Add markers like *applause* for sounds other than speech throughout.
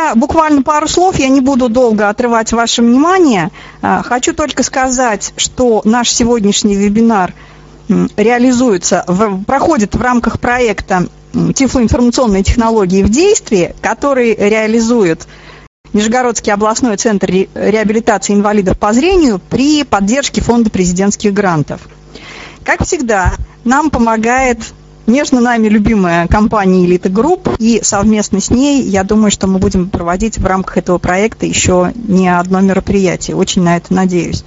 Я буквально пару слов, я не буду долго отрывать ваше внимание. Хочу только сказать, что наш сегодняшний вебинар реализуется, проходит в рамках проекта «Тифлоинформационные технологии в действии», который реализует Нижегородский областной центр реабилитации инвалидов по зрению при поддержке фонда президентских грантов. Как всегда, нам помогает нежно нами любимая компания «Элита Групп», и совместно с ней, я думаю, что мы будем проводить в рамках этого проекта еще не одно мероприятие. Очень на это надеюсь.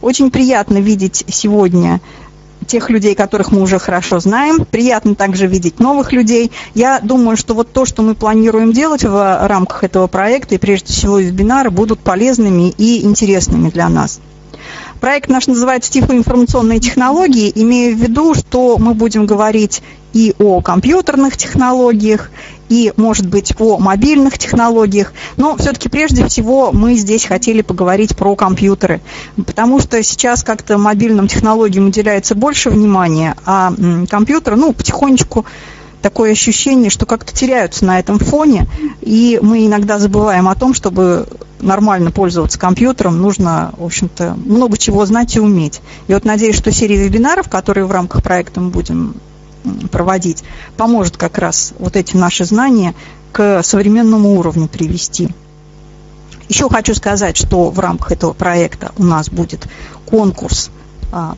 Очень приятно видеть сегодня тех людей, которых мы уже хорошо знаем. Приятно также видеть новых людей. Я думаю, что вот то, что мы планируем делать в рамках этого проекта, и прежде всего вебинары, будут полезными и интересными для нас. Проект наш называется «Тифлоинформационные технологии», имея в виду, что мы будем говорить и о компьютерных технологиях, и, может быть, о мобильных технологиях. Но все-таки прежде всего мы здесь хотели поговорить про компьютеры, потому что сейчас как-то мобильным технологиям уделяется больше внимания, а компьютеры, ну, потихонечку такое ощущение, что как-то теряются на этом фоне, и мы иногда забываем о том, чтобы нормально пользоваться компьютером, нужно, в общем-то, много чего знать и уметь. И вот надеюсь, что серия вебинаров, которые в рамках проекта мы будем проводить, поможет как раз вот эти наши знания к современному уровню привести. Еще хочу сказать, что в рамках этого проекта у нас будет конкурс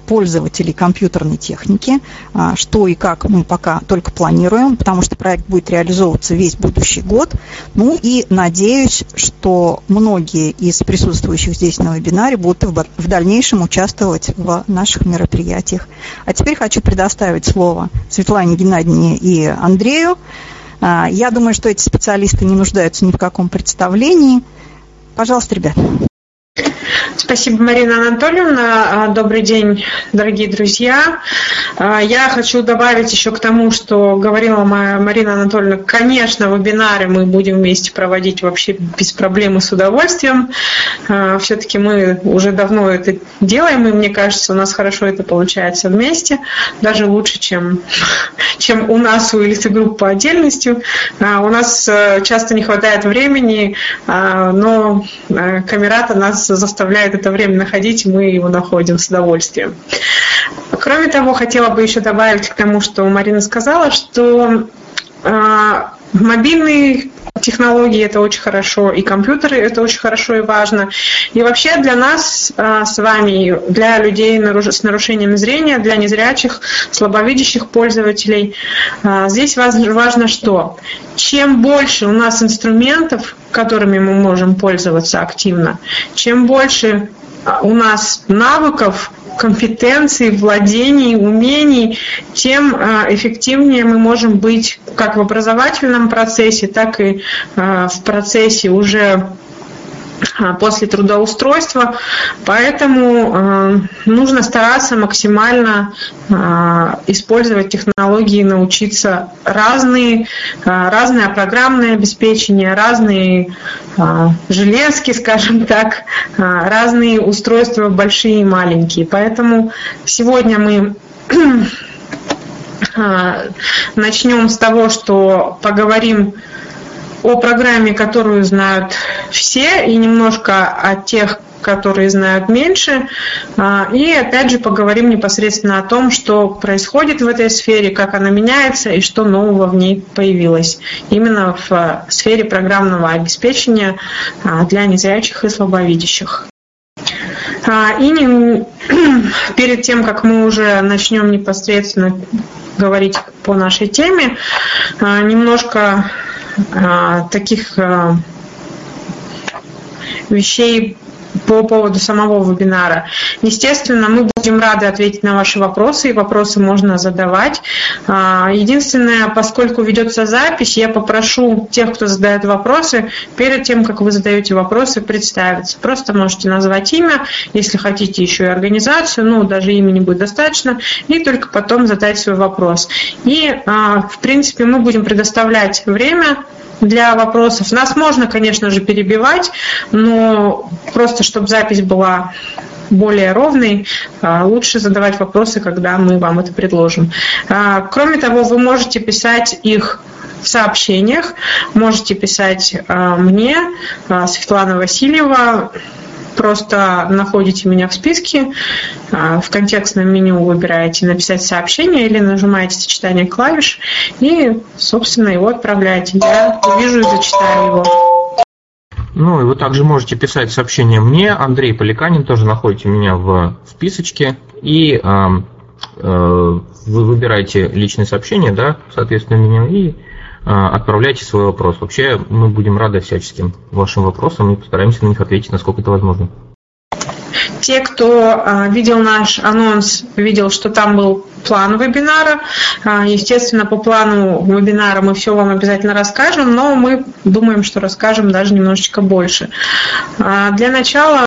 пользователей компьютерной техники, а, что и как мы пока только планируем, потому что проект будет реализовываться весь будущий год. Ну и надеюсь, что многие из присутствующих здесь на вебинаре будут в дальнейшем участвовать в наших мероприятиях. А теперь хочу предоставить слово Светлане Геннадьевне и Андрею. А, я думаю, что эти специалисты не нуждаются ни в каком представлении. Пожалуйста, ребят. Спасибо, Марина Анатольевна. А, добрый день, дорогие друзья. А, я хочу добавить еще к тому, что говорила Марина Анатольевна. Конечно, вебинары мы будем вместе проводить вообще без проблем и с удовольствием. А, Все-таки мы уже давно это делаем, и мне кажется, у нас хорошо это получается вместе. Даже лучше, чем, чем у нас у элиты групп по отдельности. У нас э, часто не хватает времени, но э, камерата нас заставляет это время находить, мы его находим с удовольствием. Кроме того, хотела бы еще добавить к тому, что Марина сказала, что э, мобильные технологии это очень хорошо, и компьютеры это очень хорошо и важно. И вообще для нас э, с вами, для людей с нарушением зрения, для незрячих, слабовидящих пользователей, э, здесь важно что? Чем больше у нас инструментов, которыми мы можем пользоваться активно, чем больше у нас навыков, компетенций, владений, умений, тем а, эффективнее мы можем быть как в образовательном процессе, так и а, в процессе уже после трудоустройства. Поэтому э, нужно стараться максимально э, использовать технологии, научиться разные, разное программное обеспечение, разные железки, *laughs* скажем так, разные устройства большие и маленькие. Поэтому сегодня мы *clears throat* начнем с того, что поговорим о программе, которую знают все, и немножко о тех, которые знают меньше. А, и опять же поговорим непосредственно о том, что происходит в этой сфере, как она меняется и что нового в ней появилось. Именно в сфере программного обеспечения а, для незрячих и слабовидящих. А, и не, *clears throat* перед тем, как мы уже начнем непосредственно говорить по нашей теме, немножко а, таких а, вещей по поводу самого вебинара. Естественно, мы будем рады ответить на ваши вопросы, и вопросы можно задавать. А, единственное, поскольку ведется запись, я попрошу тех, кто задает вопросы, перед тем, как вы задаете вопросы, представиться. Просто можете назвать имя, если хотите еще и организацию, ну, даже имени будет достаточно, и только потом задать свой вопрос. И, в принципе, мы будем предоставлять время для вопросов. Нас можно, конечно же, перебивать, но просто чтобы запись была более ровной, а, лучше задавать вопросы, когда мы вам это предложим. А, кроме того, вы можете писать их в сообщениях можете писать мне, Светлана Васильева, просто находите меня в списке, в контекстном меню выбираете «Написать сообщение» или нажимаете «Сочетание клавиш» и, собственно, его отправляете. Я увижу и зачитаю его. Ну и вы также можете писать сообщение мне, Андрей Поликанин, тоже находите меня в списочке, и э, э, вы выбираете личное сообщение, да, соответственно, меня, и э, отправляйте свой вопрос. Вообще мы будем рады всяческим вашим вопросам и постараемся на них ответить, насколько это возможно. Те, кто а, видел наш анонс, видел, что там был план вебинара. А, естественно, по плану вебинара мы все вам обязательно расскажем, но мы думаем, что расскажем даже немножечко больше. А, для начала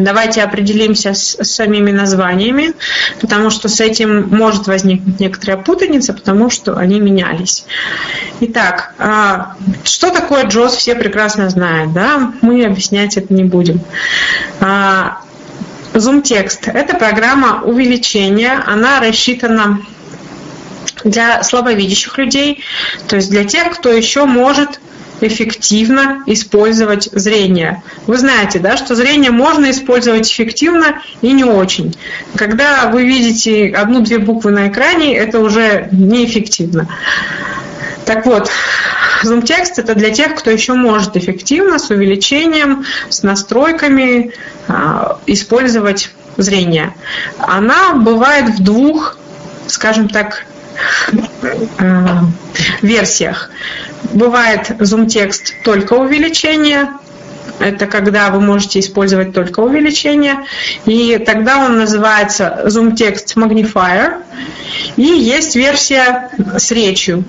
Давайте определимся с, с самими названиями, потому что с этим может возникнуть некоторая путаница, потому что они менялись. Итак, а, что такое JOS, все прекрасно знают, да? Мы объяснять это не будем. А, Zoom текст – это программа увеличения, она рассчитана для слабовидящих людей, то есть для тех, кто еще может эффективно использовать зрение. Вы знаете, да, что зрение можно использовать эффективно и не очень. Когда вы видите одну-две буквы на экране, это уже неэффективно. Так вот, Zoom текст это для тех, кто еще может эффективно, с увеличением, с настройками а, использовать зрение. Она бывает в двух, скажем так, э, версиях. Бывает Zoom текст только увеличение, это когда вы можете использовать только увеличение, и тогда он называется Zoom Text Magnifier, и есть версия с речью,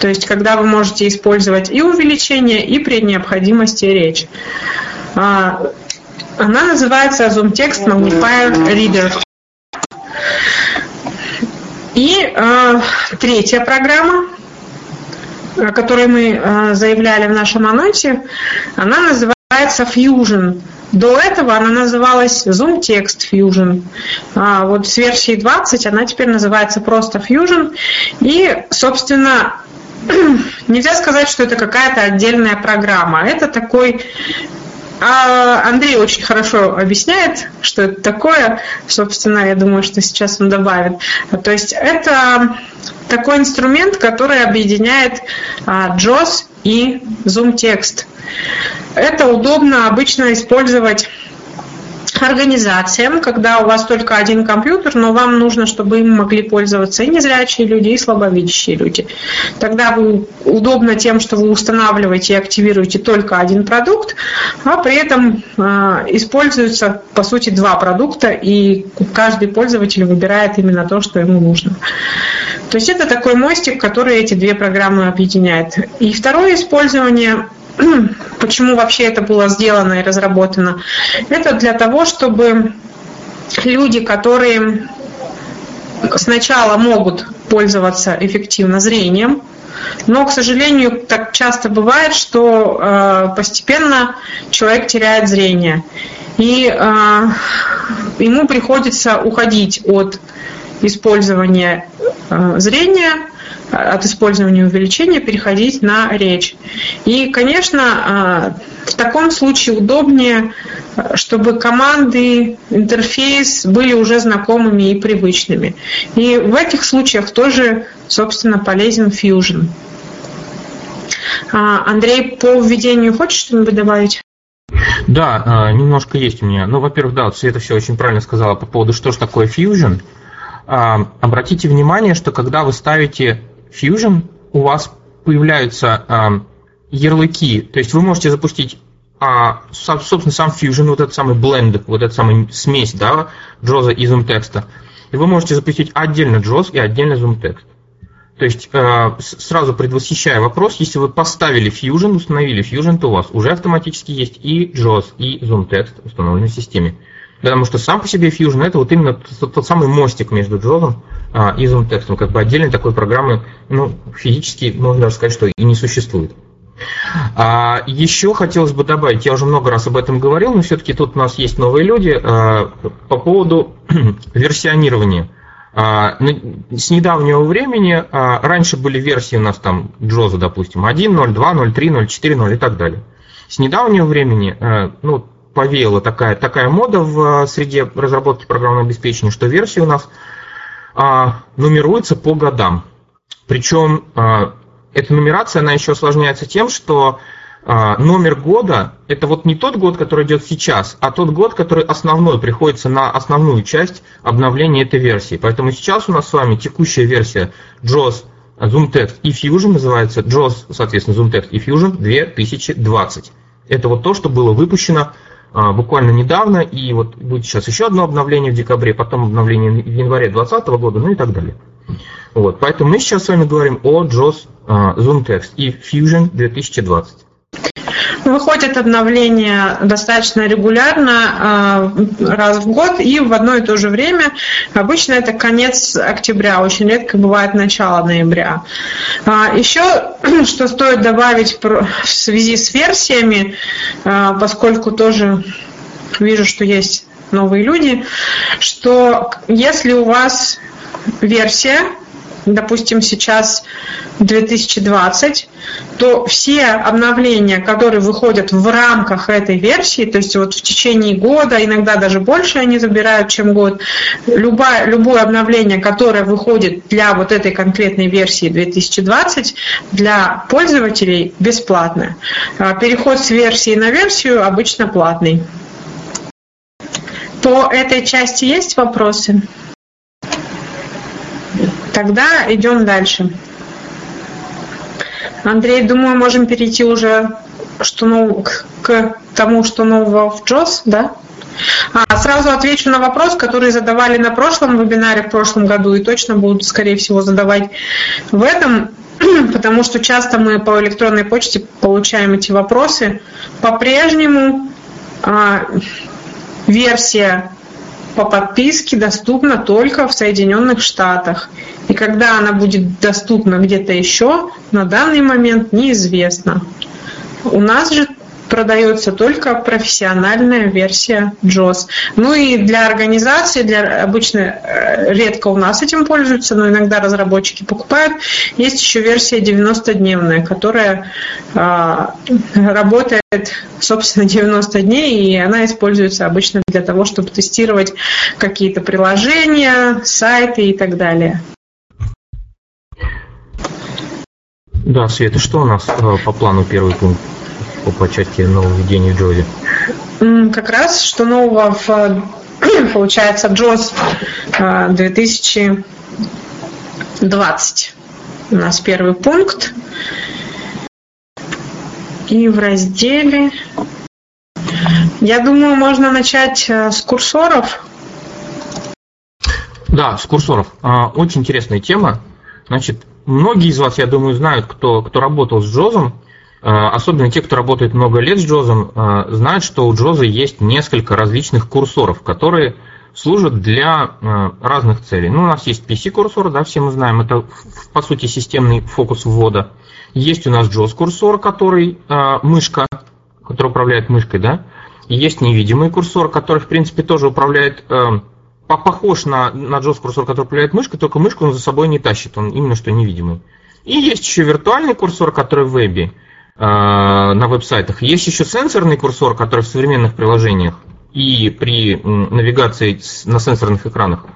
то есть когда вы можете использовать и увеличение, и при необходимости речь. А, она называется Zoom Text Magnifier Reader. И э, третья программа о которой мы э, заявляли в нашем анонсе, она называется Fusion. До этого она называлась Zoom Text Fusion. А вот с версии 20 она теперь называется просто Fusion. И, собственно, *clears throat* нельзя сказать, что это какая-то отдельная программа. Это такой а Андрей очень хорошо объясняет, что это такое. Собственно, я думаю, что сейчас он добавит. То есть это такой инструмент, который объединяет JOS а, и Zoom текст. Это удобно обычно использовать организациям, когда у вас только один компьютер, но вам нужно, чтобы им могли пользоваться и незрячие люди, и слабовидящие люди. Тогда вы удобно тем, что вы устанавливаете и активируете только один продукт, а при этом э, используются, по сути, два продукта, и каждый пользователь выбирает именно то, что ему нужно. То есть это такой мостик, который эти две программы объединяет. И второе использование *clears throat* почему вообще это было сделано и разработано, это для того, чтобы люди, которые сначала могут пользоваться эффективно зрением, но, к сожалению, так часто бывает, что э, постепенно человек теряет зрение. И э, ему приходится уходить от использования э, зрения от использования увеличения переходить на речь. И, конечно, а, в таком случае удобнее, чтобы команды, интерфейс были уже знакомыми и привычными. И в этих случаях тоже, собственно, полезен Fusion. А, Андрей, по введению хочешь что-нибудь добавить? Да, немножко есть у меня. Ну, во-первых, да, Света все очень правильно сказала по поводу, что же такое Fusion. Обратите внимание, что когда вы ставите Fusion у вас появляются э, ярлыки, то есть вы можете запустить а, собственно, сам Fusion, вот этот самый blend, вот этот самый смесь, да, JOS и zoom текста. И вы можете запустить отдельно JOS и отдельно zoom текст. То есть, сразу предвосхищая вопрос, если вы поставили Fusion, установили Fusion, то у вас уже автоматически есть и JOS, и zoom текст установлены в системе. Потому что сам по себе Fusion это вот именно тот, тот самый мостик между JOS а, и zoom. Как бы отдельной такой программы, ну, физически можно даже сказать, что и не существует. А, еще хотелось бы добавить, я уже много раз об этом говорил, но все-таки тут у нас есть новые люди а, по поводу *clears throat* версионирования. С недавнего времени раньше были версии у нас там JOS, допустим, 1.0, 2.0, 3.0, 4.0 и так далее. С недавнего времени ну, повеяла такая, такая мода в среде разработки программного обеспечения, что версии у нас нумеруются по годам. Причем эта нумерация, она еще осложняется тем, что а, номер года – это вот не тот год, который идет сейчас, а тот год, который основной, приходится на основную часть обновления этой версии. Поэтому сейчас у нас с вами текущая версия JOS ZoomText и Fusion называется JOS, соответственно, ZoomText и Fusion 2020. Это вот то, что было выпущено а, буквально недавно, и вот будет сейчас еще одно обновление в декабре, потом обновление в январе 2020 года, ну и так далее. Вот, поэтому мы сейчас с вами говорим о JOS а, ZoomText и Fusion 2020. Выходят обновления достаточно регулярно, э, раз в год и в одно и то же время. Обычно это конец октября, очень редко бывает начало ноября. А, Еще, *clears throat* что стоит добавить в связи с версиями, э, поскольку тоже вижу, что есть новые люди, что если у вас версия допустим, сейчас 2020, то все обновления, которые выходят в рамках этой версии, то есть вот в течение года, иногда даже больше они забирают, чем год, любое, любое обновление, которое выходит для вот этой конкретной версии 2020, для пользователей бесплатное. А переход с версии на версию обычно платный. По этой части есть вопросы? Тогда идем дальше. Андрей, думаю, можем перейти уже что, ну, к, к тому, что нового в JOS, да? А, сразу отвечу на вопрос, который задавали на прошлом вебинаре в прошлом году и точно будут, скорее всего, задавать в этом, *clears throat* потому что часто мы по электронной почте получаем эти вопросы. По-прежнему а, версия по подписке доступна только в Соединенных Штатах. И когда она будет доступна где-то еще, на данный момент неизвестно. У нас же продается только профессиональная версия JOS. Ну и для организации, для обычно э, редко у нас этим пользуются, но иногда разработчики покупают. Есть еще версия 90-дневная, которая э, работает, собственно, 90 дней, и она используется обычно для того, чтобы тестировать какие-то приложения, сайты и так далее. Да, Света, что у нас э, по плану первый пункт? По, части нововведений в Джозе? Как раз, что нового в, *clears throat* получается, в Джоз 2020. У нас первый пункт. И в разделе... Я думаю, можно начать э, с курсоров. Да, с курсоров. А, очень интересная тема. Значит, многие из вас, я думаю, знают, кто, кто работал с Джозом, Э, особенно те, кто работает много лет с Джозом, э, знают, что у Джоза есть несколько различных курсоров, которые служат для э, разных целей. Ну, у нас есть PC-курсор, да, все мы знаем, это по сути системный фокус ввода. Есть у нас JOS-курсор, который мышка, который управляет мышкой, да. Есть невидимый курсор, который, в принципе, тоже управляет, похож на, на JOS-курсор, который управляет мышкой, только мышку он за собой не тащит, он именно что невидимый. И есть еще виртуальный курсор, который в вебе. А, на веб-сайтах. Есть еще сенсорный курсор, который в современных приложениях и при навигации на сенсорных экранах.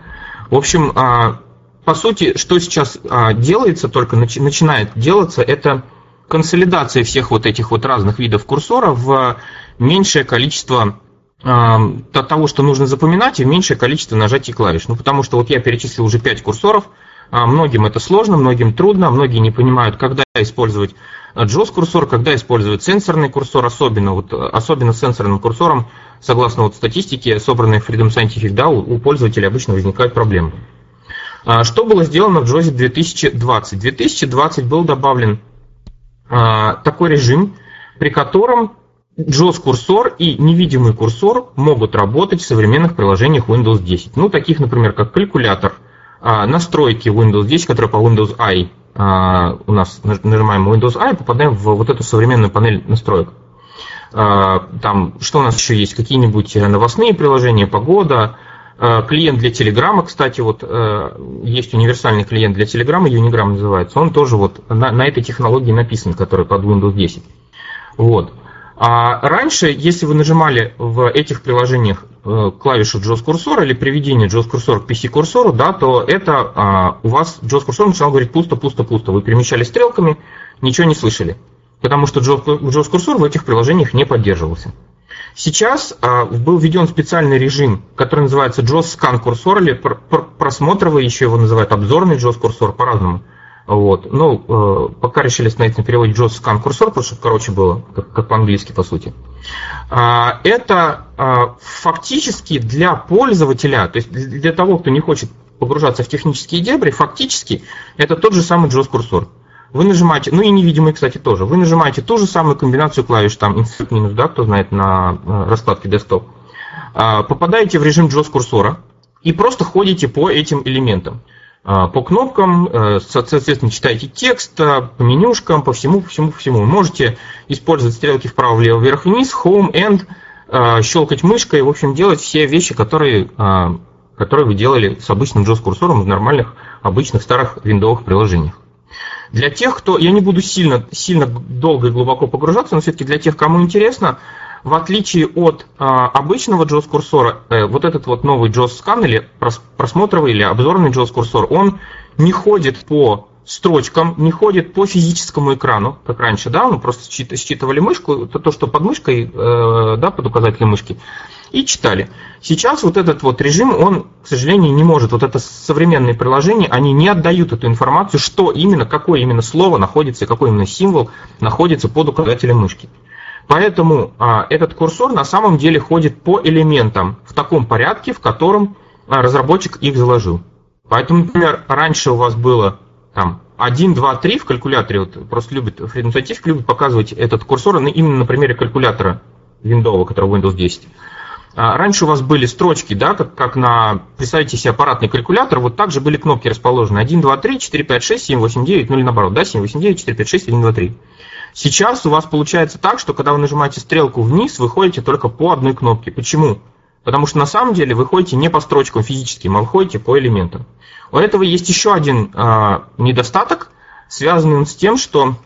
В общем, а, по сути, что сейчас а, делается, только начинает делаться, это консолидация всех вот этих вот разных видов курсора в меньшее количество того, что нужно запоминать, и в меньшее количество нажатий клавиш. Ну, потому что вот я перечислил уже 5 курсоров, многим это сложно, многим трудно, многие не понимают, когда использовать JOS-курсор, когда использовать сенсорный курсор, особенно, вот, особенно сенсорным курсором, согласно вот статистике, собранной Freedom Scientific, да, у, у пользователей обычно возникают проблемы. А, что было сделано в JOS 2020? В 2020 был добавлен а, такой режим, при котором JOS-курсор и невидимый курсор могут работать в современных приложениях Windows 10. Ну, таких, например, как калькулятор, а, настройки Windows 10, которые по Windows I, а, у нас нажимаем Windows I попадаем в вот эту современную панель настроек. А, там, что у нас еще есть? Какие-нибудь новостные приложения, погода, Э, клиент для Телеграма, кстати, вот э, есть универсальный клиент для Телеграма, Unigram называется, он тоже вот на, на этой технологии написан, который под Windows 10. Вот. А раньше, если вы нажимали в этих приложениях э, клавишу JOS курсора или приведение JOS курсора к PC курсору, да, то это а, у вас JOS курсор начинал говорить пусто, пусто, пусто. Вы перемещали стрелками, ничего не слышали. Потому что JOS курсор в этих приложениях не поддерживался. Сейчас а, был введен специальный режим, который называется JOS Scan курсор или просмотровый, еще его называют обзорный JOS курсор по-разному. Вот. Ну, э, пока решили остановиться на переводе JOS Scan курсор, потому что короче было, как, как по-английски по сути. А, это а, фактически для пользователя, то есть для того, кто не хочет погружаться в технические дебри, фактически это тот же самый JOS курсор. Вы нажимаете, ну и невидимый, кстати, тоже. Вы нажимаете ту же самую комбинацию клавиш, там, insert минус, да, кто знает, на э, раскладке desktop. Попадаете в режим JOS курсора и просто ходите по этим элементам. А, по кнопкам, э, соответственно, читаете текст, э, по менюшкам, по всему, по всему, по всему. можете использовать стрелки вправо, влево, вверх, вниз, home, end, э, щелкать мышкой, в общем, делать все вещи, которые, которые вы делали с обычным JOS-курсором в нормальных, обычных старых виндовых приложениях. Для тех, кто... Я не буду сильно, сильно долго и глубоко погружаться, но все-таки для тех, кому интересно, в отличие от а, обычного JOS-курсора, э, вот этот вот новый JOS-скан или просмотровый или обзорный JOS-курсор, он не ходит по строчкам, не ходит по физическому экрану, как раньше, да, мы просто считывали мышку, то, то что под мышкой, э, да, под указателем мышки, и читали. Сейчас вот этот вот режим, он, к сожалению, не может. Вот это современные приложения, они не отдают эту информацию, что именно, какое именно слово находится, какой именно символ находится под указателем мышки. Поэтому а, этот курсор на самом деле ходит по элементам в таком порядке, в котором а, разработчик их заложил. Поэтому, например, раньше у вас было там 1, 2, 3 в калькуляторе, вот просто любит, Scientific любит показывать этот курсор именно на примере калькулятора Windows, который Windows 10. А, раньше у вас были строчки, да, как, как на, представьте себе аппаратный калькулятор, вот также были кнопки расположены 1, 2, 3, 4, 5, 6, 7, 8, 9, ну или наоборот, да, 7, 8, 9, 4, 5, 6, 1, 2, 3. Сейчас у вас получается так, что когда вы нажимаете стрелку вниз, вы ходите только по одной кнопке. Почему? Потому что на самом деле вы ходите не по строчкам физическим, а вы ходите по элементам. У этого есть еще один э, недостаток, связанный с тем, что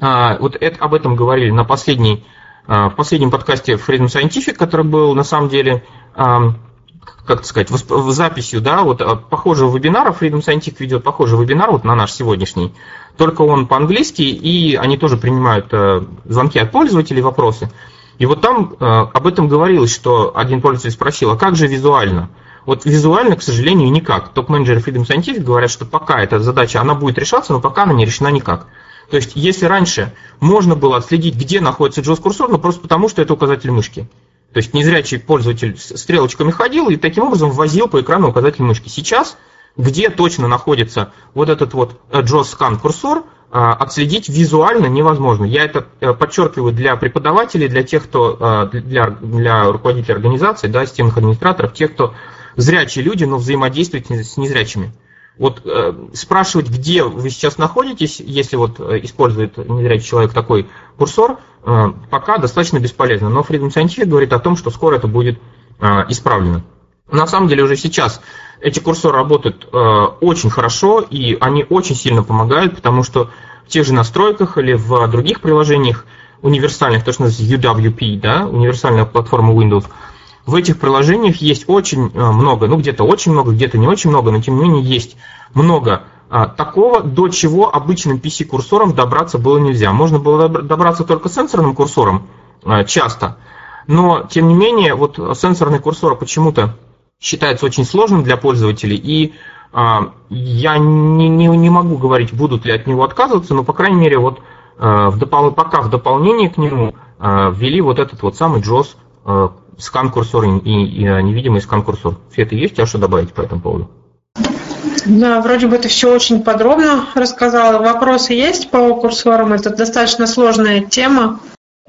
э, вот это, об этом говорили на последней, э, в последнем подкасте Freedom Scientific, который был на самом деле э, как сказать, в записью, да, вот похожего вебинара, Freedom Scientific ведет похожий вебинар вот на наш сегодняшний, только он по-английски, и они тоже принимают э, звонки от пользователей, вопросы. И вот там э, об этом говорилось, что один пользователь спросил, а как же визуально? Вот визуально, к сожалению, никак. Топ-менеджеры Freedom Scientific говорят, что пока эта задача, она будет решаться, но пока она не решена никак. То есть, если раньше можно было отследить, где находится JOS-курсор, ну просто потому, что это указатель мышки. То есть незрячий пользователь стрелочками ходил и таким образом ввозил по экрану указатель мышки. Сейчас, где точно находится вот этот вот JOS Scan курсор, а, отследить визуально невозможно. Я это э, подчеркиваю для преподавателей, для тех, кто для, для руководителей организации, да, системных администраторов, тех, кто зрячие люди, но взаимодействуют с незрячими. Вот э, спрашивать, где вы сейчас находитесь, если вот э, использует незрячий человек такой курсор, э, пока достаточно бесполезно. Но Freedom Scientific говорит о том, что скоро это будет э, исправлено. На самом деле уже сейчас эти курсоры работают э, очень хорошо, и они очень сильно помогают, потому что в тех же настройках или в других приложениях универсальных, то, что называется UWP, да, универсальная платформа Windows, в этих приложениях есть очень э, много, ну где-то очень много, где-то не очень много, но тем не менее есть много а, такого, до чего обычным PC-курсором добраться было нельзя. Можно было добраться только сенсорным курсором а, часто, но тем не менее вот сенсорный курсор почему-то считается очень сложным для пользователей, и а, я не, не, не могу говорить, будут ли от него отказываться, но по крайней мере вот в допол... пока в дополнение к нему ввели вот этот вот самый JAWS скан-курсор и, и, невидимый скан-курсор. Света, есть у тебя что добавить по этому поводу? Да, вроде бы ты все очень подробно рассказала. Вопросы есть по курсорам? Это достаточно сложная тема.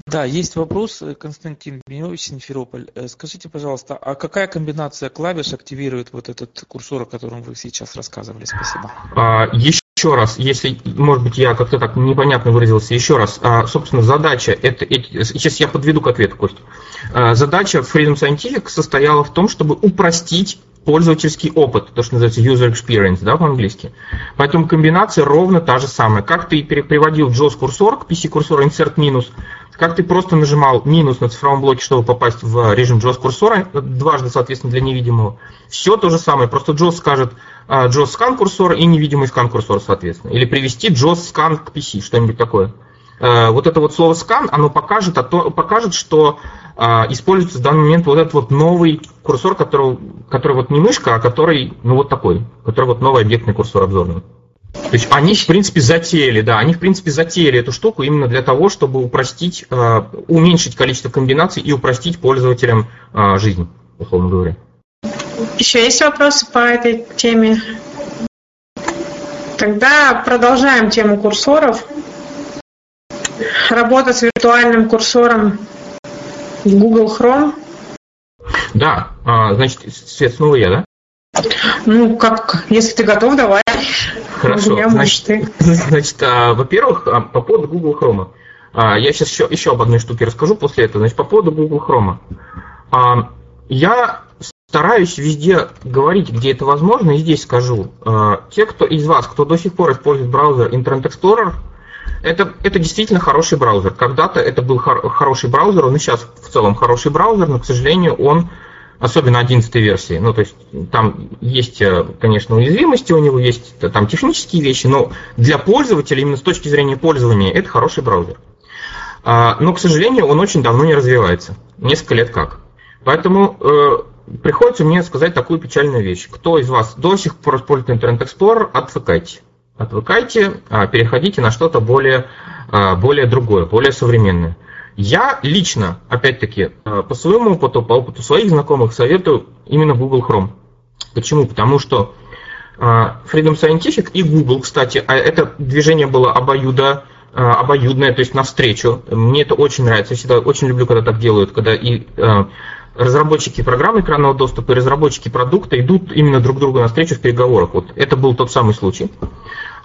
Да, есть вопрос, э, Константин Беневич, Симферополь. Э, скажите, пожалуйста, а какая комбинация клавиш активирует вот этот курсор, о котором вы сейчас рассказывали? Спасибо. А, еще раз, если, может быть, я как-то так непонятно выразился, еще раз. А, собственно, задача, это, сейчас я подведу к ответу, Кость. А, задача Freedom Scientific состояла в том, чтобы упростить пользовательский опыт, то, что называется user experience, да, по-английски. Поэтому комбинация ровно та же самая. Как ты приводил JOS-курсор к PC-курсору insert минус, как ты просто нажимал минус на цифровом блоке, чтобы попасть в режим JOS-курсора, дважды, соответственно, для невидимого, все то же самое. Просто JOS скажет JOS скан курсора и невидимый скан курсора, соответственно. Или привести JOS скан к PC, что-нибудь такое. Э, вот это вот слово скан, оно покажет, а то, покажет что а, используется в данный момент вот этот вот новый курсор, который, который вот не мышка, а который, ну вот такой, который вот новый объектный курсор обзорный. То есть они, в принципе, затеяли, да, они, в принципе, затеяли эту штуку именно для того, чтобы упростить, э, уменьшить количество комбинаций и упростить пользователям э, жизнь, условно говоря. Еще есть вопросы по этой теме? Тогда продолжаем тему курсоров. Работа с виртуальным курсором в Google Chrome. Да, а, значит, Свет, снова я, да? Ну, как, если ты готов, давай. Хорошо, значит, значит а, во-первых, а, по поводу Google Chrome. А, я сейчас еще, еще об одной штуке расскажу после этого. Значит, по поводу Google Chrome. А, я стараюсь везде говорить, где это возможно, и здесь скажу. А, те, кто из вас, кто до сих пор использует браузер Internet Explorer, это, это действительно хороший браузер. Когда-то это был хор- хороший браузер, он и сейчас в целом хороший браузер, но, к сожалению, он, особенно 11 версии, ну, то есть там есть, э, конечно, уязвимости у него, есть там технические вещи, но для пользователя, именно с точки зрения пользования, это хороший браузер. А, но, к сожалению, он очень давно не развивается. Несколько лет как. Поэтому э, приходится мне сказать такую печальную вещь. Кто из вас до сих пор использует Internet Explorer, отвыкайте отвыкайте, а, переходите на что-то более, а, более другое, более современное. Я лично, опять-таки, а, по своему опыту, по опыту своих знакомых, советую именно Google Chrome. Почему? Потому что Freedom Scientific и Google, кстати, это движение было обоюдо, обоюдное, то есть навстречу. Мне это очень нравится. Я всегда очень люблю, когда так делают, когда и разработчики программы экранного доступа и разработчики продукта идут именно друг другу навстречу в переговорах. Вот это был тот самый случай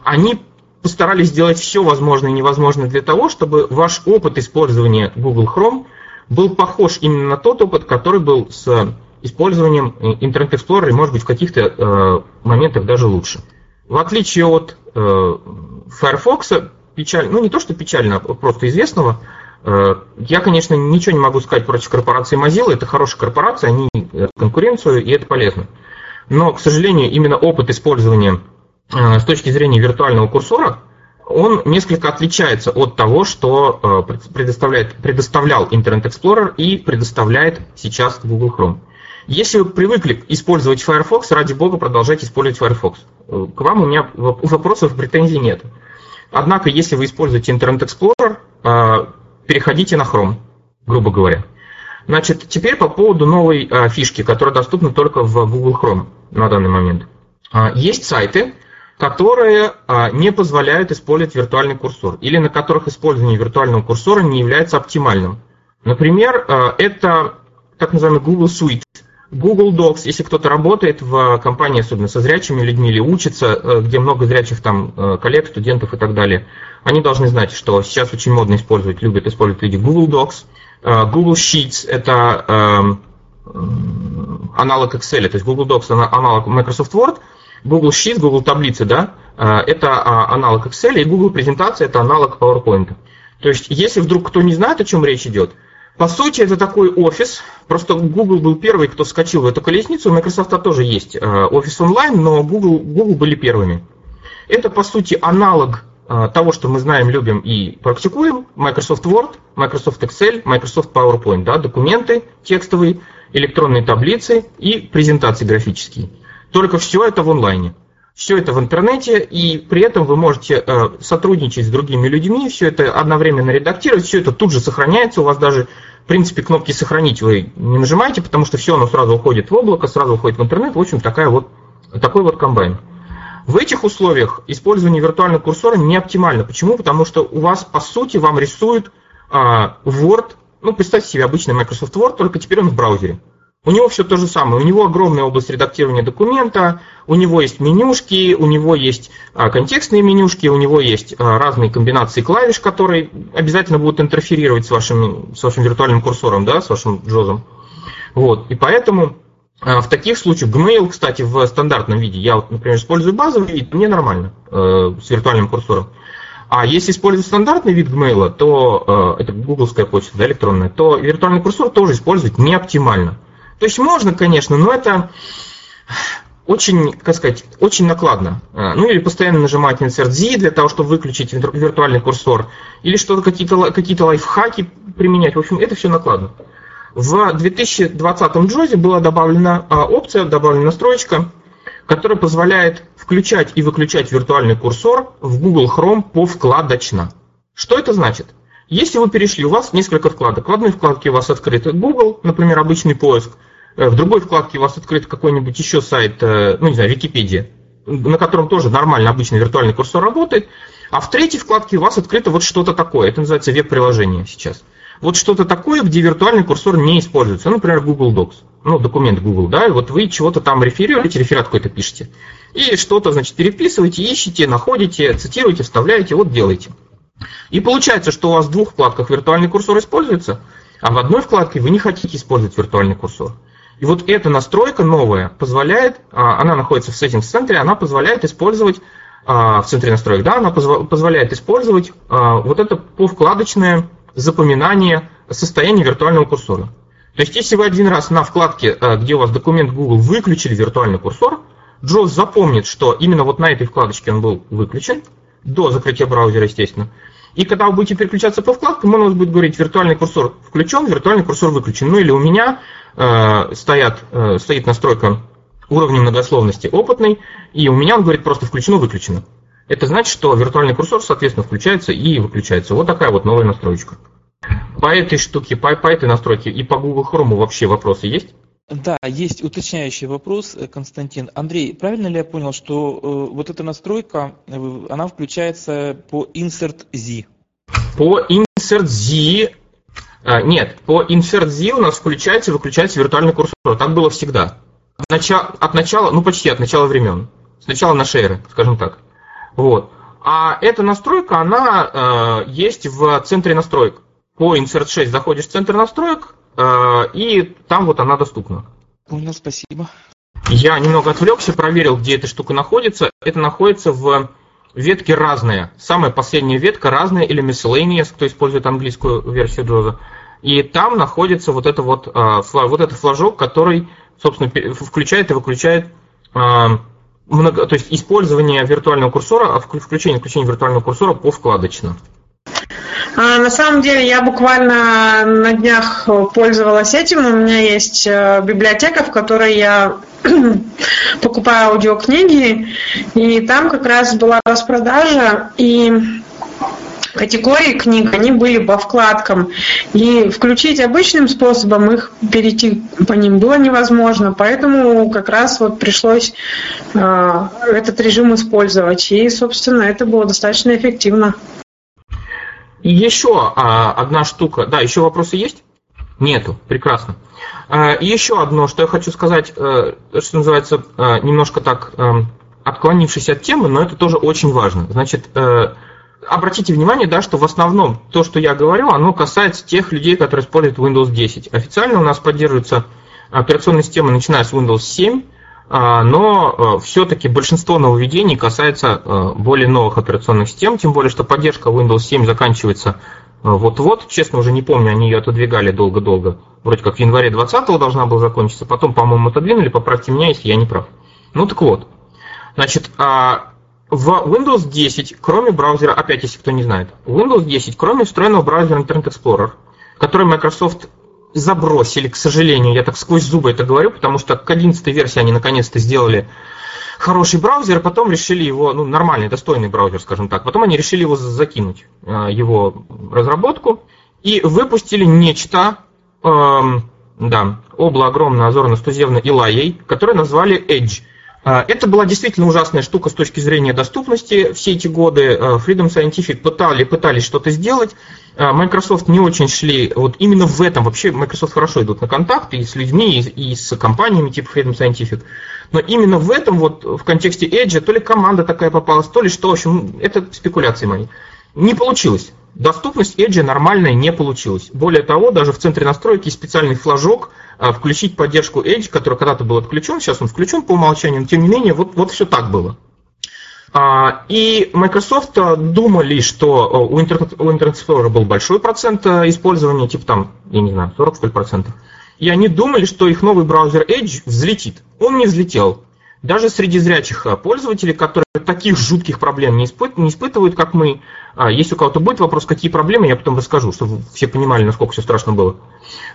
они постарались сделать все возможное и невозможное для того, чтобы ваш опыт использования Google Chrome был похож именно на тот опыт, который был с использованием Internet Explorer, и, может быть, в каких-то э, моментах даже лучше. В отличие от э, Firefox, печаль, ну не то, что печально, а просто известного, э, я, конечно, ничего не могу сказать против корпорации Mozilla, это хорошая корпорация, они конкуренцию, и это полезно. Но, к сожалению, именно опыт использования Э, с точки зрения виртуального курсора, он несколько отличается от того, что э, предоставляет, предоставлял Internet Explorer и предоставляет сейчас Google Chrome. Если вы привыкли использовать Firefox, ради бога, продолжайте использовать Firefox. Э, к вам у меня вопросов претензий нет. Однако, если вы используете Internet Explorer, переходите на Chrome, грубо говоря. Значит, теперь по поводу новой фишки, которая доступна только в Google Chrome на данный момент. Есть сайты, которые а, не позволяют использовать виртуальный курсор или на которых использование виртуального курсора не является оптимальным. Например, а, это так называемый Google Suite. Google Docs, если кто-то работает в компании, особенно со зрячими людьми или учится, а, где много зрячих там коллег, студентов и так далее, они должны знать, что сейчас очень модно использовать, любят использовать люди Google Docs. Google Sheets – это аналог Excel, то есть Google Docs – аналог Microsoft Word – Google Sheets, Google таблицы, да, а, это а, аналог Excel, и Google презентация это аналог PowerPoint. То есть, если вдруг кто не знает, о чем речь идет, по сути, это такой офис. Просто Google был первый, кто скачал в эту колесницу. У Microsoft тоже есть а, офис онлайн, но Google, Google были первыми. Это, по сути, аналог того, что мы знаем, любим и практикуем. Microsoft Word, Microsoft Excel, Microsoft PowerPoint. Да, документы текстовые, электронные таблицы и презентации графические. Только все это в онлайне. Все это в интернете, и при этом вы можете э, сотрудничать с другими людьми, все это одновременно редактировать, все это тут же сохраняется, у вас даже, в принципе, кнопки «Сохранить» вы не нажимаете, потому что все оно сразу уходит в облако, сразу уходит в интернет, в общем, такая вот, такой вот комбайн. В этих условиях использование виртуального курсора не оптимально. Почему? Потому что у вас, по сути, вам рисует а, Word, ну, представьте себе обычный Microsoft Word, только теперь он в браузере. У него все то же самое. У него огромная область редактирования документа, у него есть менюшки, у него есть а, контекстные менюшки, у него есть а, разные комбинации клавиш, которые обязательно будут интерферировать с вашим, с вашим виртуальным курсором, да, с вашим джозом. Вот. И поэтому В таких случаях Gmail, кстати, в стандартном виде, я, вот, например, использую базовый вид, мне нормально э, с виртуальным курсором. А если использовать стандартный вид Gmail, то э, это гугловская почта, да, электронная, то виртуальный курсор тоже использовать не оптимально. То есть можно, конечно, но это очень, как сказать, очень накладно. А, ну или постоянно нажимать Insert Z для того, чтобы выключить виртуальный курсор, или что-то какие-то какие лайфхаки применять. В общем, это все накладно. В 2020 Джозе была добавлена а, опция, добавлена настройка, которая позволяет включать и выключать виртуальный курсор в Google Chrome по вкладочно. Что это значит? Если вы перешли, у вас несколько вкладок. В одной вкладке у вас открыт Google, например, обычный поиск, в другой вкладке у вас открыт какой-нибудь еще сайт, э, ну не знаю, Википедия, на котором тоже нормально обычный виртуальный курсор работает. А в третьей вкладке у вас открыто вот что-то такое. Это называется веб-приложение сейчас. Вот что-то такое, где виртуальный курсор не используется. Ну, например, Google Docs. Ну, документ Google, да, и вот вы чего-то там реферируете, реферат какой-то пишете. И что-то, значит, переписываете, ищете, находите, цитируете, вставляете, вот делаете. И получается, что у вас в двух вкладках виртуальный курсор используется, а в одной вкладке вы не хотите использовать виртуальный курсор. И вот эта настройка новая позволяет, а, она находится в Settings центре, она позволяет использовать а, в центре настроек, да, она позволяет использовать а, вот это повкладочное запоминание состояния виртуального курсора. То есть, если вы один раз на вкладке, где у вас документ Google, выключили виртуальный курсор, Джоз запомнит, что именно вот на этой вкладочке он был выключен, до закрытия браузера, естественно. И когда вы будете переключаться по вкладкам, он у вас будет говорить, виртуальный курсор включен, виртуальный курсор выключен. Ну или у меня Э, стоят, э, стоит настройка уровня многословности опытный, и у меня он говорит просто включено-выключено. Это значит, что виртуальный курсор, соответственно, включается и выключается. Вот такая вот новая настроечка. По этой штуке, по, по этой настройке и по Google Chrome вообще вопросы есть? Да, есть уточняющий вопрос, э, Константин. Андрей, правильно ли я понял, что э, вот эта настройка, она включается по Insert Z? По Insert Z а, нет, по Insert Z у нас включается и выключается виртуальный курсор. Так было всегда. От начала, от начала, ну почти от начала времен. Сначала на шейры, скажем так. Вот. А эта настройка, она э, есть в центре настроек. По Insert 6 заходишь в центр настроек, э, и там вот она доступна. Понял, спасибо. Я немного отвлекся, проверил, где эта штука находится. Это находится в ветке разные. Самая последняя ветка разная или miscellaneous, кто использует английскую версию Джоза. И там находится вот, это вот, а, вот этот флажок, который, собственно, включает и выключает а, много, то есть использование виртуального курсора, а включение, включение виртуального курсора по вкладочно. А, на самом деле я буквально на днях пользовалась этим. У меня есть э, библиотека, в которой я *clears throat* покупаю аудиокниги, и там как раз была распродажа, и категории книг, они были по вкладкам. И включить обычным способом их перейти по ним было невозможно. Поэтому как раз вот пришлось э, этот режим использовать. И, собственно, это было достаточно эффективно. И еще а, одна штука. Да, еще вопросы есть? Нету. Прекрасно. А, и еще одно, что я хочу сказать, а, что называется, а, немножко так а, отклонившись от темы, но это тоже очень важно. Значит, а, обратите внимание, да, что в основном то, что я говорю, оно касается тех людей, которые используют Windows 10. Официально у нас поддерживаются операционные системы, начиная с Windows 7, а, но э, все-таки большинство нововведений касается э, более новых операционных систем, тем более, что поддержка Windows 7 заканчивается э, вот-вот. Честно, уже не помню, они ее отодвигали долго-долго. Вроде как в январе 2020 должна была закончиться, потом, по-моему, отодвинули, поправьте меня, если я не прав. Ну так вот, значит, а, в Windows 10, кроме браузера, опять, если кто не знает, в Windows 10, кроме встроенного браузера Internet Explorer, который Microsoft забросили, к сожалению, я так сквозь зубы это говорю, потому что к 11 версии они наконец-то сделали хороший браузер, потом решили его, ну, нормальный, достойный браузер, скажем так. Потом они решили его закинуть, э, его разработку, и выпустили нечто, эм, да, обло огромное, озорно, стузевно и лаей, которое назвали Edge. Э, это была действительно ужасная штука с точки зрения доступности. Все эти годы э, Freedom Scientific пытали, пытались что-то сделать, Microsoft не очень шли, вот именно в этом, вообще Microsoft хорошо идут на контакты и с людьми, и, и с компаниями типа Freedom Scientific, но именно в этом, вот в контексте Edge, то ли команда такая попалась, то ли что, в общем, это спекуляции мои. Не получилось. доступность Edge нормальная не получилась. Более того, даже в центре настройки специальный флажок а, включить поддержку Edge, который когда-то был отключен, сейчас он включен по умолчанию, но тем не менее, вот, вот все так было. А, и Microsoft думали, что э, у Internet, Explorer был большой процент э, использования, типа там, я не знаю, 40 что ли процентов. И они думали, что их новый браузер Edge взлетит. Он не взлетел. Даже среди зрячих э, пользователей, которые таких жутких проблем не, испыт, не испытывают, как мы, если у кого-то будет вопрос, какие проблемы, я потом расскажу, чтобы все понимали, насколько все страшно было.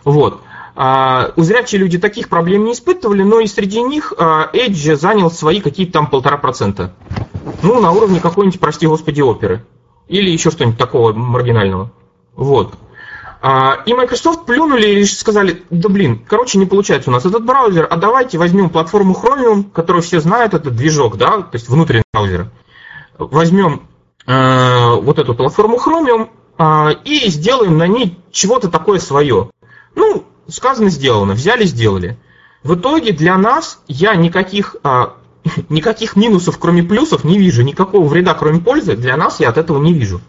Вот. А, у зрячие люди таких проблем не испытывали, но и среди них а, Edge занял свои какие-то там полтора процента. Ну, на уровне какой-нибудь, прости господи, оперы. Или еще что-нибудь такого маргинального. Вот. А, и Microsoft плюнули и сказали, да блин, короче, не получается у нас этот браузер, а давайте возьмем платформу Chromium, которую все знают, это движок, да, то есть внутренний браузер. Возьмем э, вот эту платформу Chromium э, и сделаем на ней чего-то такое свое. Ну, сказано, сделано, взяли, сделали. В итоге для нас я никаких, а, *laughs* никаких минусов, кроме плюсов, не вижу, никакого вреда, кроме пользы, для нас я от этого не вижу.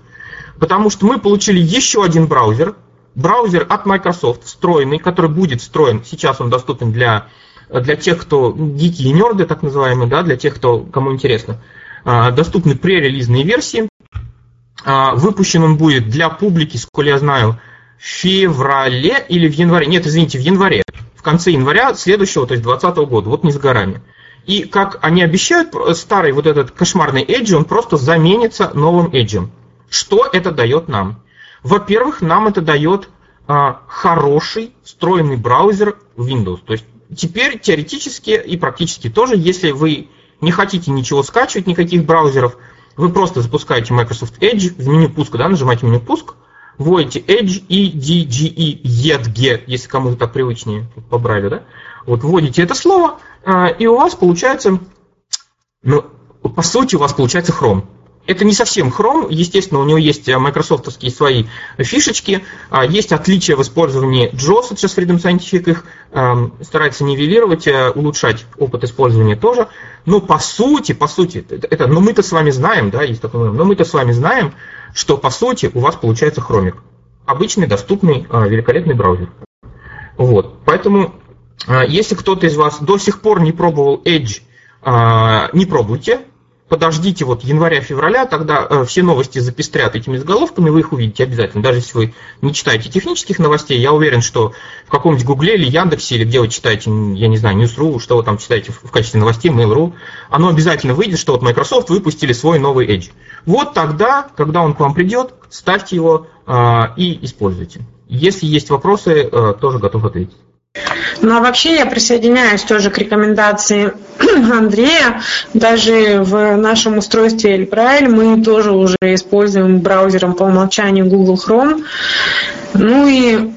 Потому что мы получили еще один браузер, браузер от Microsoft, встроенный, который будет встроен, сейчас он доступен для, для тех, кто гики и нерды, так называемые, да, для тех, кто, кому интересно, а, доступны пререлизные версии. А, выпущен он будет для публики, сколько я знаю, феврале или в январе, нет, извините, в январе, в конце января следующего, то есть 2020 года, вот не с горами. И как они обещают, старый вот этот кошмарный Edge, он просто заменится новым Edge. Что это дает нам? Во-первых, нам это дает а, хороший встроенный браузер Windows. То есть теперь теоретически и практически тоже, если вы не хотите ничего скачивать, никаких браузеров, вы просто запускаете Microsoft Edge в меню пуска, да, нажимаете меню пуск, вводите Edge, E, D, G, E, EDG, если кому-то так привычнее по Брайлю, да? Вот вводите это слово, а, и у вас получается, ну, по сути, у вас получается Chrome. Это не совсем Chrome, естественно, у него есть э, майкрософтовские свои фишечки, а, есть отличия в использовании JOS, сейчас Freedom Scientific их старается нивелировать, улучшать опыт использования тоже, но по сути, по сути, это, но мы-то с вами знаем, да, есть такой но мы-то с вами знаем, что по сути у вас получается хромик. Обычный, доступный, а, великолепный браузер. Вот. Поэтому, а, если кто-то из вас до сих пор не пробовал Edge, а, не пробуйте. Подождите вот января-февраля, тогда э, все новости запестрят этими заголовками, вы их увидите обязательно. Даже если вы не читаете технических новостей, я уверен, что в каком-нибудь Гугле или Яндексе, или где вы читаете, я не знаю, News.ru, что вы там читаете в качестве новостей, Mail.ru, оно обязательно выйдет, что вот Microsoft выпустили свой новый Edge. Вот тогда, когда он к вам придет, ставьте его э, и используйте. Если есть вопросы, э, тоже готов ответить. Ну а вообще я присоединяюсь тоже к рекомендации *clears throat* Андрея. Даже в нашем устройстве Elbrail мы тоже уже используем браузером по умолчанию Google Chrome. Ну и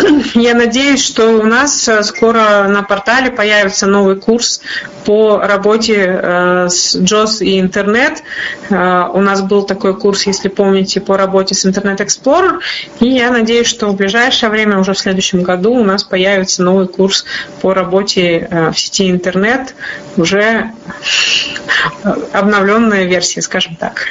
*clears throat* я надеюсь, что у нас э, скоро на портале появится новый курс по работе э, с JOS и интернет. Э, у нас был такой курс, если помните, по работе с Internet Explorer. И я надеюсь, что в ближайшее время, уже в следующем году, у нас появится новый курс по работе в сети интернет, уже обновленная версия, скажем так.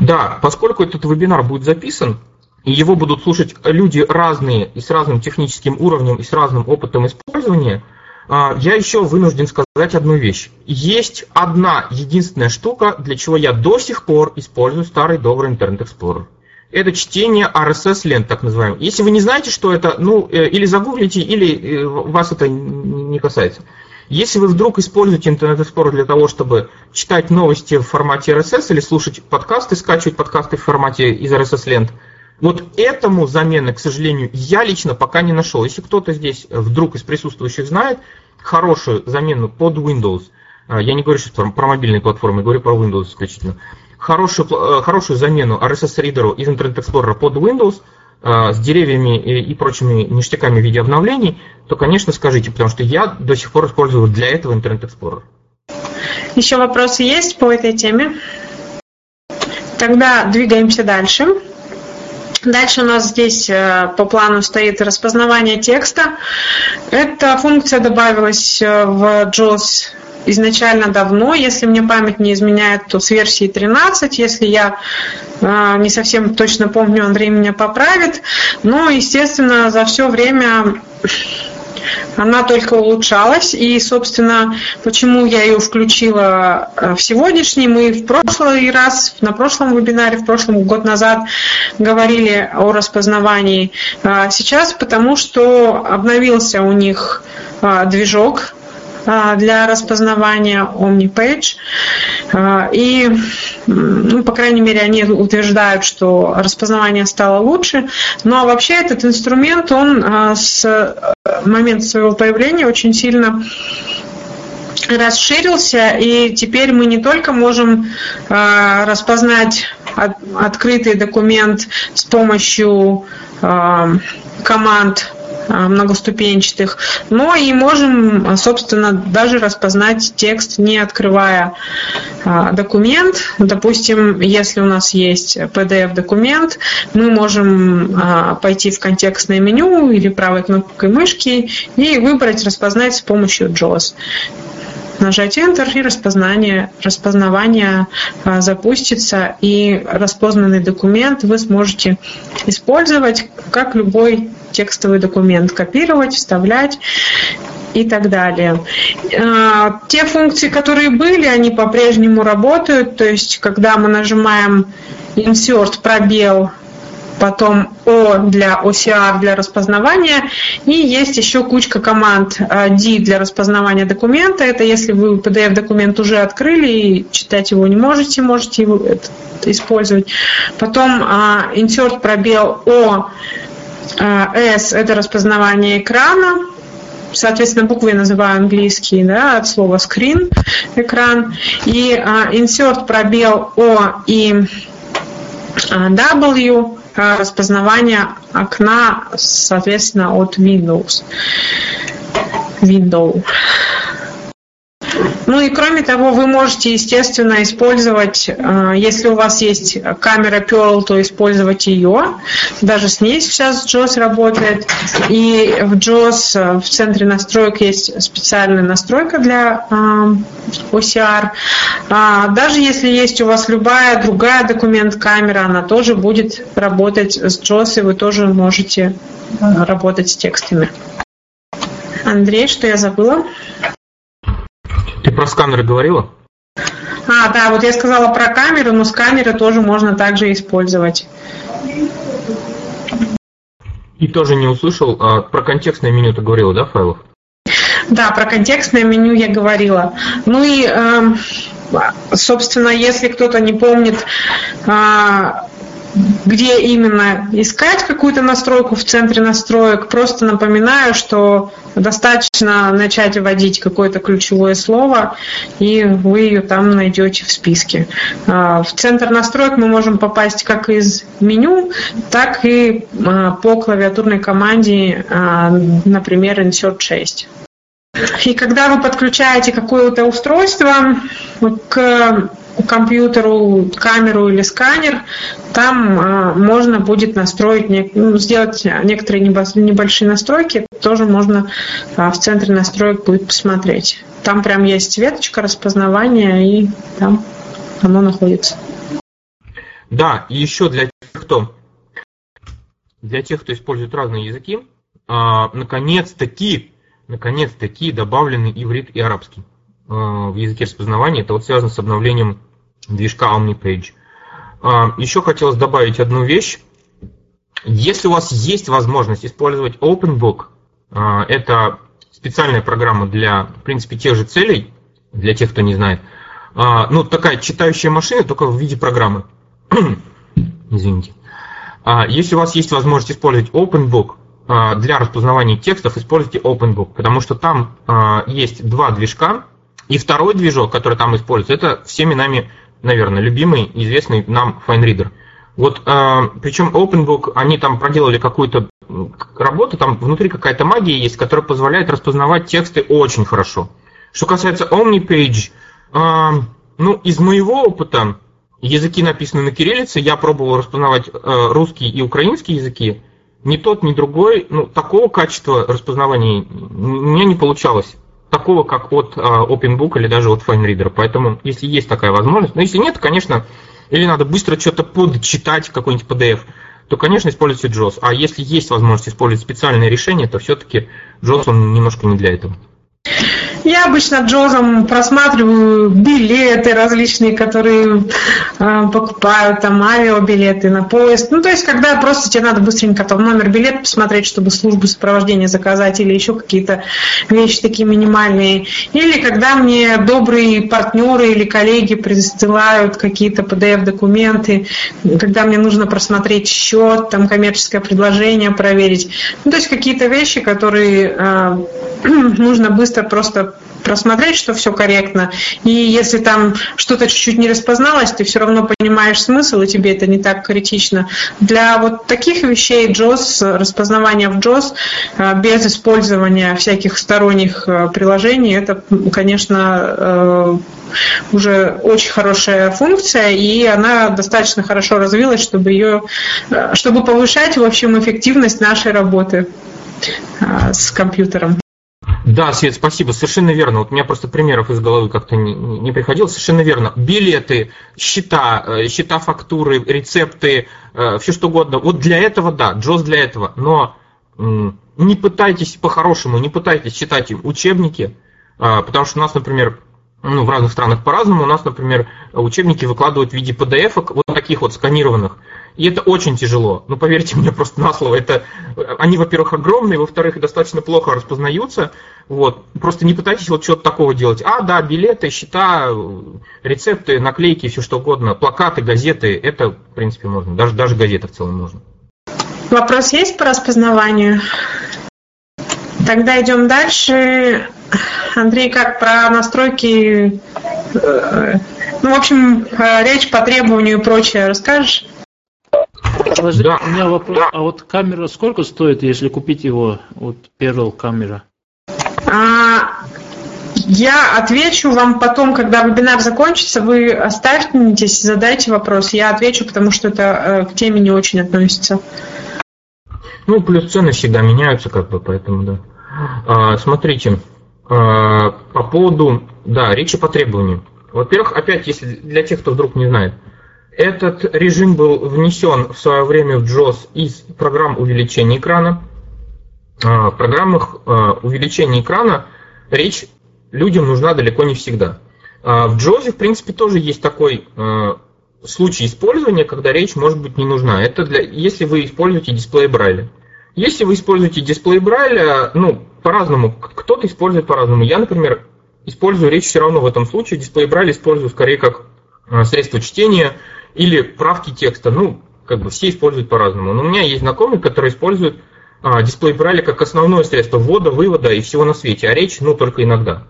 Да, поскольку этот вебинар будет записан, и его будут слушать люди разные и с разным техническим уровнем и с разным опытом использования, а, я еще вынужден сказать одну вещь. Есть одна единственная штука, для чего я до сих пор использую старый добрый Internet Explorer. Это чтение RSS лент, так называемый. Если вы не знаете, что это, ну, э, или загуглите, или э, вас это не касается. Если вы вдруг используете Internet Explorer для того, чтобы читать новости в формате RSS или слушать подкасты, скачивать подкасты в формате из RSS лент, вот этому замены, к сожалению, я лично пока не нашел. Если кто-то здесь вдруг из присутствующих знает хорошую замену под Windows, а, я не говорю сейчас про, про мобильные платформы, говорю про Windows исключительно, хорошую, э, хорошую замену RSS-ридеру из Internet Explorer под Windows а, с деревьями и прочими ништяками в виде обновлений, то, конечно, скажите, потому что я до сих пор использую для этого Internet Explorer. Еще вопросы есть по этой теме? Тогда двигаемся дальше. Дальше у нас здесь э, по плану стоит распознавание текста. Эта функция добавилась э, в JAWS изначально давно, если мне память не изменяет, то с версии 13, если я э, не совсем точно помню, Андрей меня поправит. Но, естественно, за все время она только улучшалась. И, собственно, почему я ее включила э, в сегодняшний, мы в прошлый раз, на прошлом вебинаре, в прошлом год назад говорили о распознавании. А сейчас, потому что обновился у них а, движок а, для распознавания OmniPage. И, ну, по крайней мере, они утверждают, что распознавание стало лучше. Ну, а вообще этот инструмент, он с момента своего появления очень сильно расширился, и теперь мы не только можем э, распознать от, открытый документ с помощью э, команд многоступенчатых, но и можем, собственно, даже распознать текст, не открывая э, документ. Допустим, если у нас есть PDF-документ, мы можем пойти в контекстное меню или правой кнопкой мышки и выбрать «Распознать с помощью JAWS» нажать Enter и распознание, распознавание а, запустится, и распознанный документ вы сможете использовать как любой текстовый документ, копировать, вставлять и так далее. А, те функции, которые были, они по-прежнему работают, то есть когда мы нажимаем insert пробел потом O для OCR для распознавания, и есть еще кучка команд э, D для распознавания документа. Это если вы PDF-документ уже открыли и читать его не можете, можете его использовать. Потом э, insert пробел O э, S – это распознавание экрана, соответственно, буквы я называю английские, да, от слова screen, экран, и insert пробел O и W распознавания окна, соответственно, от Windows. Windows. Ну и кроме того, вы можете, естественно, использовать, э, если у вас есть камера Pearl, то использовать ее. Даже с ней сейчас JOS работает. И в JOS э, в центре настроек есть специальная настройка для э, OCR. А даже если есть у вас любая другая документ-камера, она тоже будет работать с JOS, и вы тоже можете работать с текстами. Андрей, что я забыла? Ты про сканеры говорила? А, да, вот я сказала про камеру, но сканеры тоже можно также использовать. И тоже не услышал, а про контекстное меню ты говорила, да, файлов? Да, про контекстное меню я говорила. Ну и, э, собственно, если кто-то не помнит, э, где именно искать какую-то настройку в центре настроек, просто напоминаю, что достаточно начать вводить какое-то ключевое слово, и вы ее там найдете в списке. А, в центр настроек мы можем попасть как из меню, так и а, по клавиатурной команде, а, например, insert 6. И когда вы подключаете какое-то устройство к компьютеру камеру или сканер, там а, можно будет настроить, ну, сделать некоторые небольшие настройки, тоже можно а, в центре настроек будет посмотреть. Там прям есть веточка распознавания, и там оно находится. Да, и еще для тех, кто для тех, кто использует разные языки, а, наконец-таки, наконец-таки добавлены иврит и арабский в языке распознавания. Это вот связано с обновлением движка OmniPage. А, Еще хотелось добавить одну вещь. Если у вас есть возможность использовать OpenBook, а, это специальная программа для, в принципе, тех же целей, для тех, кто не знает. А, ну, такая читающая машина, только в виде программы. *clears throat* Извините. Если у вас есть возможность использовать OpenBook для распознавания текстов, используйте OpenBook, потому что там есть два движка, и второй движок, который там используется, это всеми нами наверное, любимый, известный нам FineReader. Вот, э, причем OpenBook, они там проделали какую-то работу, там внутри какая-то магия есть, которая позволяет распознавать тексты очень хорошо. Что касается OmniPage, э, ну, из моего опыта, языки написаны на кириллице, я пробовал распознавать э, русский и украинский языки, ни тот, ни другой, ну, такого качества распознавания у меня не получалось. такого, как от OpenBook или даже от FineReader. Поэтому, если есть такая возможность, но если нет, конечно, или надо быстро что-то подчитать, какой-нибудь PDF, то, конечно, используйте JOS. А если есть возможность использовать специальные решения, то все-таки JOS он немножко не для этого. Я обычно Джозом просматриваю билеты различные, которые э, покупают, там авиабилеты на поезд. Ну, то есть, когда просто тебе надо быстренько там номер билета посмотреть, чтобы службу сопровождения заказать или еще какие-то вещи такие минимальные. Или когда мне добрые партнеры или коллеги присылают какие-то PDF-документы, когда мне нужно просмотреть счет, там коммерческое предложение проверить. Ну, то есть, какие-то вещи, которые э, *clears throat* нужно быстро просто просмотреть, что все корректно. И если там что-то чуть-чуть не распозналось, ты все равно понимаешь смысл, и тебе это не так критично. Для вот таких вещей JOS, распознавание в JOS э, без использования всяких сторонних э, приложений, это, конечно, э, уже очень хорошая функция, и она достаточно хорошо развилась, чтобы ее, чтобы повышать, в общем, эффективность нашей работы с компьютером. Да, Свет, спасибо, совершенно верно. Вот у меня просто примеров из головы как-то не, не приходило. Совершенно верно. Билеты, счета, э, счета фактуры, рецепты, э, все что угодно. Вот для этого, да, Джоз для этого. Но не пытайтесь по-хорошему, не пытайтесь читать учебники, э, потому что у нас, например, ну, в разных странах по-разному. У нас, например, учебники выкладывают в виде PDF, вот таких вот сканированных. И это очень тяжело. Ну, поверьте мне просто на слово. Это, они, во-первых, огромные, во-вторых, достаточно плохо распознаются. Вот. Просто не пытайтесь вот что-то такого делать. А, да, билеты, счета, рецепты, наклейки, все что угодно, плакаты, газеты. Это, в принципе, можно. Даже, даже газеты в целом можно. Вопрос есть по распознаванию? Тогда идем дальше. Андрей, как про настройки, э, ну, в общем, э, речь по требованию и прочее расскажешь? Подожди, да. у меня вопрос. А вот камера сколько стоит, если купить его, вот Perl камера? А, я отвечу вам потом, когда вебинар закончится, вы оставьтесь, задайте вопрос. Я отвечу, потому что это э, к теме не очень относится. Ну, плюс цены всегда меняются, как бы, поэтому, да. А, смотрите, а, по поводу, да, речи по требованию. Во-первых, опять, если для тех, кто вдруг не знает, этот режим был внесен в свое время в JOS из программ увеличения экрана. А, в программах а, увеличения экрана речь людям нужна далеко не всегда. А, в JOS, в принципе, тоже есть такой случай использования, когда речь может быть не нужна. Это для, если вы используете дисплей Брайля. Если вы используете дисплей Брайля, ну, по-разному, кто-то использует по-разному. Я, например, использую речь все равно в этом случае. Дисплей Брайля использую скорее как средство чтения, или правки текста. Ну, как бы все используют по-разному. Но у меня есть знакомые, которые используют а, дисплей Брайля как основное средство ввода, вывода и всего на свете, а речь, ну, только иногда.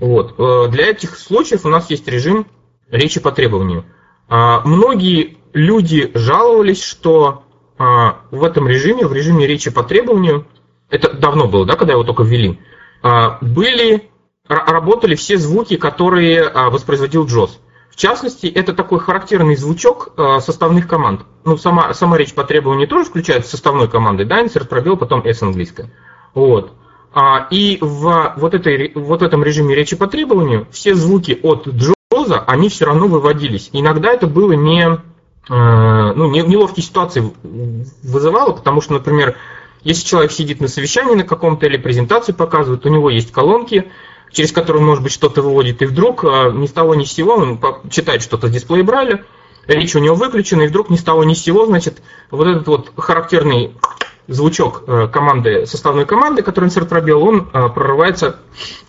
Вот. Э, для этих случаев у нас есть режим речи по требованию. А, многие люди жаловались, что а, в этом режиме, в режиме речи по требованию, это давно было, да, когда его только ввели, а, были, работали все звуки, которые а, воспроизводил JOS. В частности, это такой характерный звучок э, составных команд. Ну, сама, сама речь по требованию тоже включается составной командой, да, insert пробел, потом s английская. Вот. А, и в вот, этой, вот этом режиме речи по требованию все звуки от Джоза, они все равно выводились. Иногда это было не, э, ну, не, неловкие ситуации вызывало, потому что, например, если человек сидит на совещании на каком-то или презентации показывает, у него есть колонки, через который может быть, что-то выводит, и вдруг а, ни с того ни с сего он читает что-то с дисплея Брайля, речь у него выключена, и вдруг ни с того ни с сего, значит, вот этот вот характерный звучок э, команды, составной команды, который insert пробел, он э, прорывается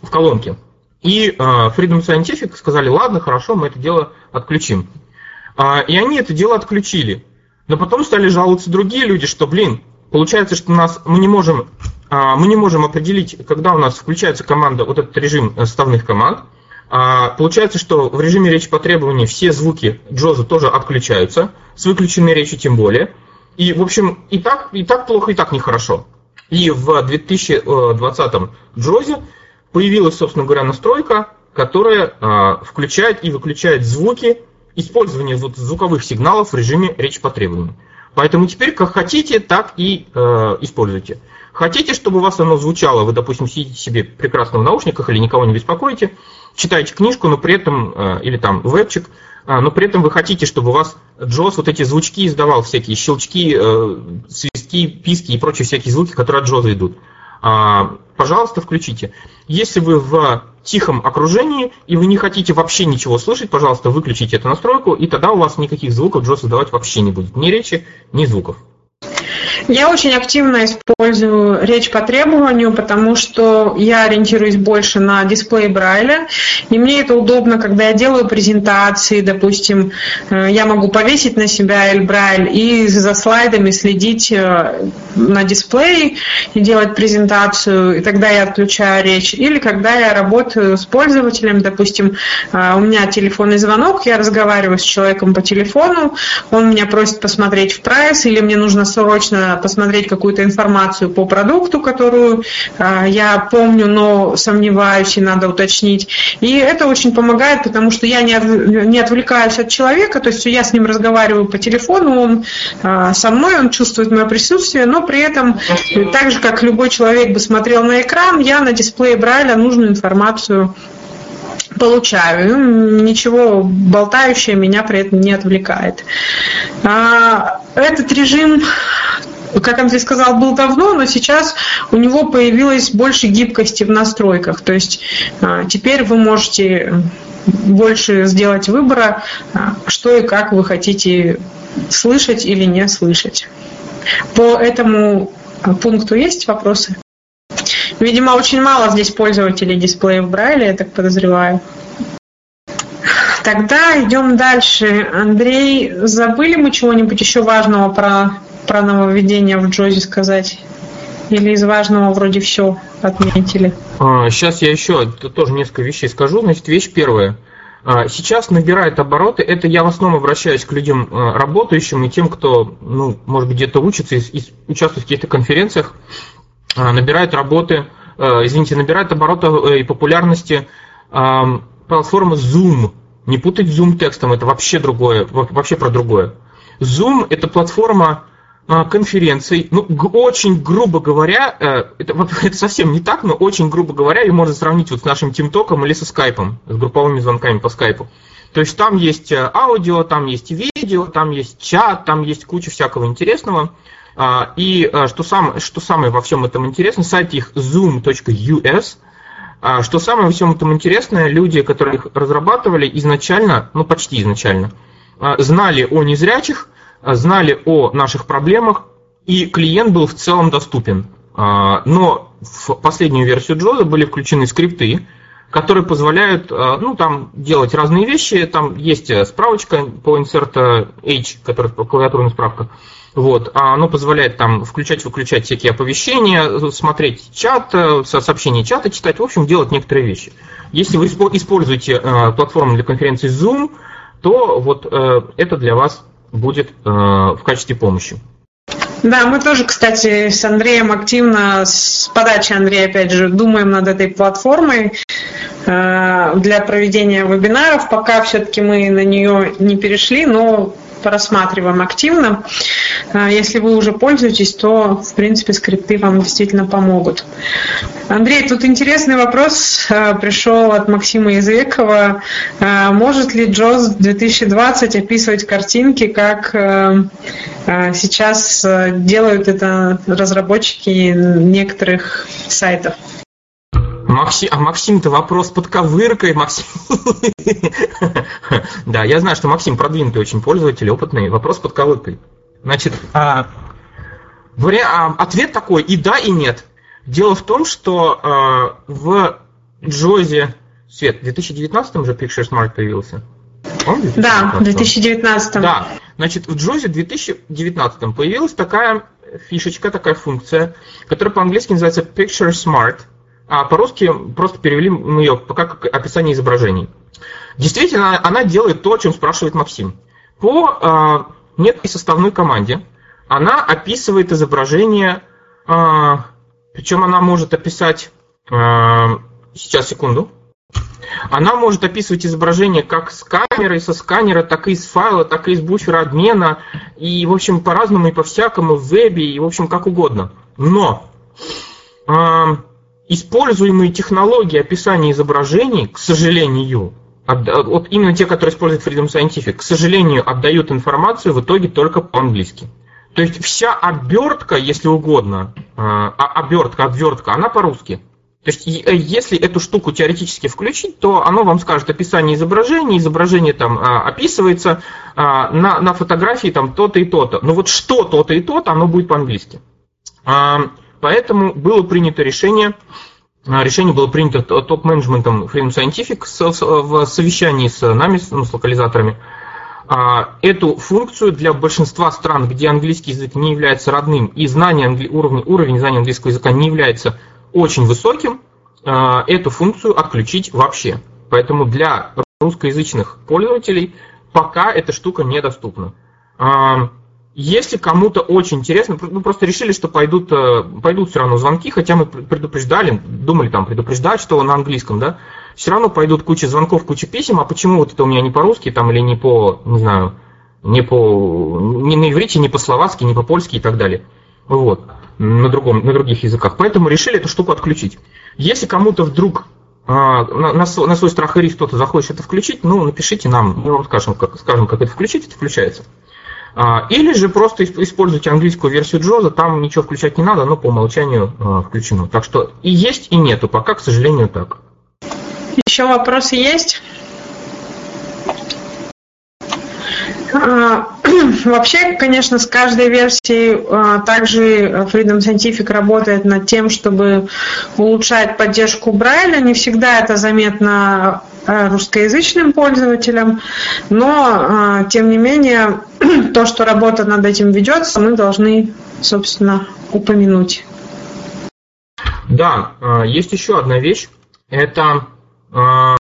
в колонке. И э, Freedom Scientific сказали, ладно, хорошо, мы это дело отключим. А, и они это дело отключили. Но потом стали жаловаться другие люди, что, блин, получается, что нас, мы не можем а, мы не можем определить, когда у нас включается команда, вот этот режим составных команд. А, получается, что в режиме речи по требованию все звуки Джоза тоже отключаются, с выключенной речью тем более. И, в общем, и так, и так плохо, и так нехорошо. И в 2020 Джозе появилась, собственно говоря, настройка, которая а, включает и выключает звуки, использование звуковых сигналов в режиме речи по требованию. Поэтому теперь как хотите, так и э, используйте. Хотите, чтобы у вас оно звучало, вы, допустим, сидите себе прекрасно в наушниках или никого не беспокоите, читаете книжку, но при этом, э, или там вебчик, э, но при этом вы хотите, чтобы у вас Джос вот эти звучки издавал, всякие щелчки, э, свистки, писки и прочие всякие звуки, которые от Джоза идут. А, пожалуйста, включите. Если вы в тихом окружении и вы не хотите вообще ничего слышать, пожалуйста, выключите эту настройку, и тогда у вас никаких звуков Джос издавать вообще не будет. Ни речи, ни звуков. Я очень активно использую речь по требованию, потому что я ориентируюсь больше на дисплей Брайля, и мне это удобно, когда я делаю презентации, допустим, э, я могу повесить на себя Эль Брайль и за слайдами следить э, на дисплее и делать презентацию, и тогда я отключаю речь. Или когда я работаю с пользователем, допустим, э, у меня телефонный звонок, я разговариваю с человеком по телефону, он меня просит посмотреть в прайс, или мне нужно срочно посмотреть какую-то информацию по продукту, которую а, я помню, но сомневаюсь и надо уточнить. И это очень помогает, потому что я не отвлекаюсь от человека, то есть я с ним разговариваю по телефону, он а, со мной, он чувствует мое присутствие, но при этом, так же как любой человек бы смотрел на экран, я на дисплее Брайля нужную информацию получаю. Ничего болтающее меня при этом не отвлекает. А, этот режим как Андрей сказал, был давно, но сейчас у него появилось больше гибкости в настройках. То есть а, теперь вы можете больше сделать выбора, а, что и как вы хотите слышать или не слышать. По этому пункту есть вопросы? Видимо, очень мало здесь пользователей дисплеев Брайля, я так подозреваю. Тогда идем дальше. Андрей, забыли мы чего-нибудь еще важного про про нововведение в Джозе сказать? Или из важного вроде все отметили? Сейчас а, я еще тоже несколько вещей скажу. Значит, вещь первая. А, сейчас набирает обороты, это я в основном обращаюсь к людям а, работающим и тем, кто, ну, может быть, где-то учится и, участвует в каких-то конференциях, набирает работы, извините, набирает обороты э, и популярности платформа Zoom. Не путать Zoom текстом, это вообще другое, вообще про другое. Zoom – это платформа а, конференций, ну, очень грубо говоря, э, это, *laughs* это совсем не так, но очень грубо говоря, ее можно сравнить вот с нашим Тимтоком или со Скайпом, с групповыми звонками по Скайпу. То есть там есть э, аудио, там есть видео, там есть чат, там есть куча всякого интересного. А, и э, что, сам, что самое во всем этом интересно, сайт их zoom.us, а, что самое во всем этом интересное, люди, которые их разрабатывали изначально, ну почти изначально, знали о незрячих, знали о наших проблемах, и клиент был в целом доступен. А, но в последнюю версию Джоза были включены скрипты, которые позволяют а, ну, там, делать разные вещи. Там есть справочка по insert H, которая клавиатурная справка. Вот, а оно позволяет там включать-выключать всякие оповещения, смотреть чат, сообщения чата читать, в общем, делать некоторые вещи. Если вы используете платформу для конференции Zoom, то вот э, это для вас будет э, в качестве помощи. Да, мы тоже, кстати, с Андреем активно, с подачи Андрея, опять же, думаем над этой платформой э, для проведения вебинаров. Пока все-таки мы на нее не перешли, но рассматриваем активно. А, если вы уже пользуетесь, то, в принципе, скрипты вам действительно помогут. Андрей, тут интересный вопрос а, пришел от Максима Языкова. А, может ли JOS 2020 описывать картинки, как сейчас делают это разработчики некоторых сайтов? Максим, а Максим-то вопрос под ковыркой, Максим. Да, я знаю, что Максим продвинутый очень пользователь, опытный. Вопрос под ковыркой. Значит, а, а, ответ такой и да, и нет. Дело в том, что а, в Джозе, Свет, в 2019 уже Picture Smart появился? Он да, в 2019. Да, значит, в Джозе в 2019 появилась такая фишечка, такая функция, которая по-английски называется Picture Smart – а по-русски просто перевели мы ее как описание изображений. Действительно, она делает то, о чем спрашивает Максим. По э, некой составной команде она описывает изображение, э, причем она может описать, э, сейчас, секунду, Она может описывать изображение как с камеры, со сканера, так и из файла, так и из буфера обмена, и, в общем, по-разному и по-всякому в вебе, и, в общем, как угодно. Но э, используемые технологии описания изображений, к сожалению, от, вот именно те, которые используют Freedom Scientific, к сожалению, отдают информацию в итоге только по-английски. То есть вся обертка, если угодно, а, обертка, отвертка, она по-русски. То есть э, если эту штуку теоретически включить, то оно вам скажет описание изображения, изображение там а, описывается, на, на фотографии там то-то и то-то. Но вот что то-то и то-то, оно будет по-английски. Поэтому было принято решение, решение было принято топ-менеджментом Freedom Scientific в совещании с нами, ну, с локализаторами, а, эту функцию для большинства стран, где английский язык не является родным и знание, уровень, уровень знания английского языка не является очень высоким, а, эту функцию отключить вообще. Поэтому для русскоязычных пользователей пока эта штука недоступна. Если кому-то очень интересно, мы просто решили, что пойдут, э, пойдут все равно звонки, хотя мы предупреждали, думали там предупреждать, что на английском, да, все равно пойдут куча звонков, куча писем, а почему вот это у меня не по-русски там или не по, не знаю, не по, не на иврите, не по-словацки, не по-польски и так далее. Вот, на, другом, на других языках. Поэтому решили эту штуку отключить. Если кому-то вдруг а, на, на, свой, на свой страх и риск кто-то захочет это включить, ну, напишите нам, мы вам скажем, как, скажем, как это включить, это включается. А, или же просто используйте английскую версию Джоза, там ничего включать не надо, но по умолчанию а, включено. Так что и есть, и нету, пока, к сожалению, так. Еще вопросы есть? А, *clears throat* вообще, конечно, с каждой версией также Freedom Scientific работает над тем, чтобы улучшать поддержку Брайля. Не всегда это заметно а, русскоязычным пользователям, но, тем не менее, *clears throat* то, что работа над этим ведется, мы должны, собственно, упомянуть. Да, есть еще одна вещь. Это а,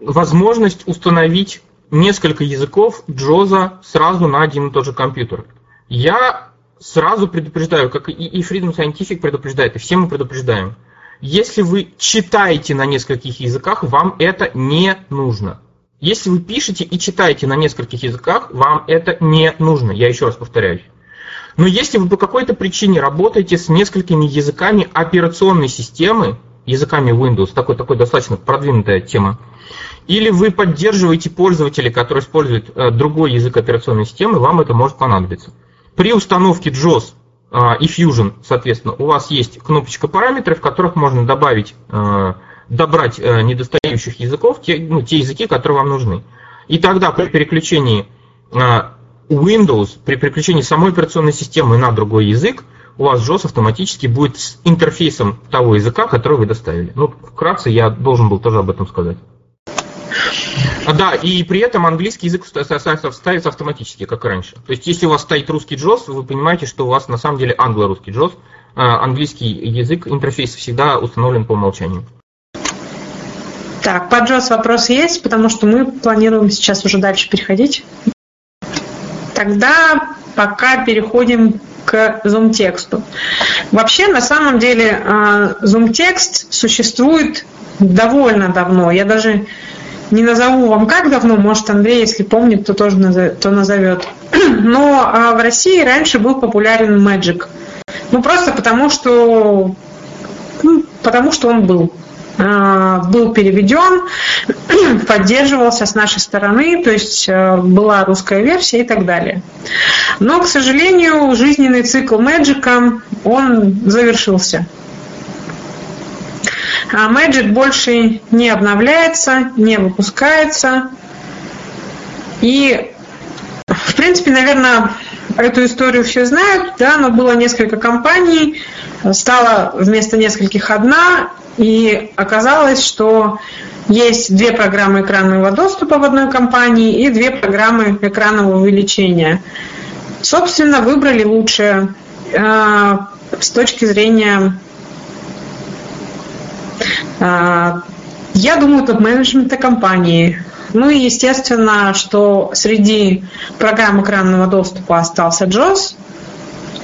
возможность установить несколько языков Джоза сразу на один и тот же компьютер. Я сразу предупреждаю, как и Freedom Scientific предупреждает, и все мы предупреждаем. Если вы читаете на нескольких языках, вам это не нужно. Если вы пишете и читаете на нескольких языках, вам это не нужно. Я еще раз повторяюсь. Но если вы по какой-то причине работаете с несколькими языками операционной системы, языками Windows, такой, такой достаточно продвинутая тема. Или вы поддерживаете пользователей, которые используют э, другой язык операционной системы, вам это может понадобиться. При установке JOS э, и Fusion, соответственно, у вас есть кнопочка параметры, в которых можно добавить, э, добрать э, недостающих языков, те, ну, те языки, которые вам нужны. И тогда при переключении э, Windows, при переключении самой операционной системы на другой язык, у вас JOS автоматически будет с интерфейсом того языка, который вы доставили. Ну, вкратце я должен был тоже об этом сказать. А, да, и при этом английский язык ставится автоматически, как и раньше. То есть, если у вас стоит русский JOS, вы понимаете, что у вас на самом деле англо-русский JOS, а английский язык, интерфейс всегда установлен по умолчанию. Так, по JOS вопрос есть, потому что мы планируем сейчас уже дальше переходить. Тогда пока переходим к Zoom-тексту. Вообще, на самом деле, а, Zoom-текст существует довольно давно. Я даже не назову вам как давно, может Андрей, если помнит, то тоже то назовет. *clears throat* Но а, в России раньше был популярен Magic. Ну просто потому что ну, потому что он был. Э, был переведен, *clears throat* поддерживался с нашей стороны, то есть э, была русская версия и так далее. Но, к сожалению, жизненный цикл Magic, он завершился. А Magic больше не обновляется, не выпускается. И, в принципе, наверное, эту историю все знают, да, но было несколько компаний, стало вместо нескольких одна, и оказалось, что есть две программы экранного доступа в одной компании и две программы экранного увеличения. Собственно, выбрали лучшее э, с точки зрения, э, я думаю, топ-менеджмента компании. Ну и естественно, что среди программ экранного доступа остался JOS,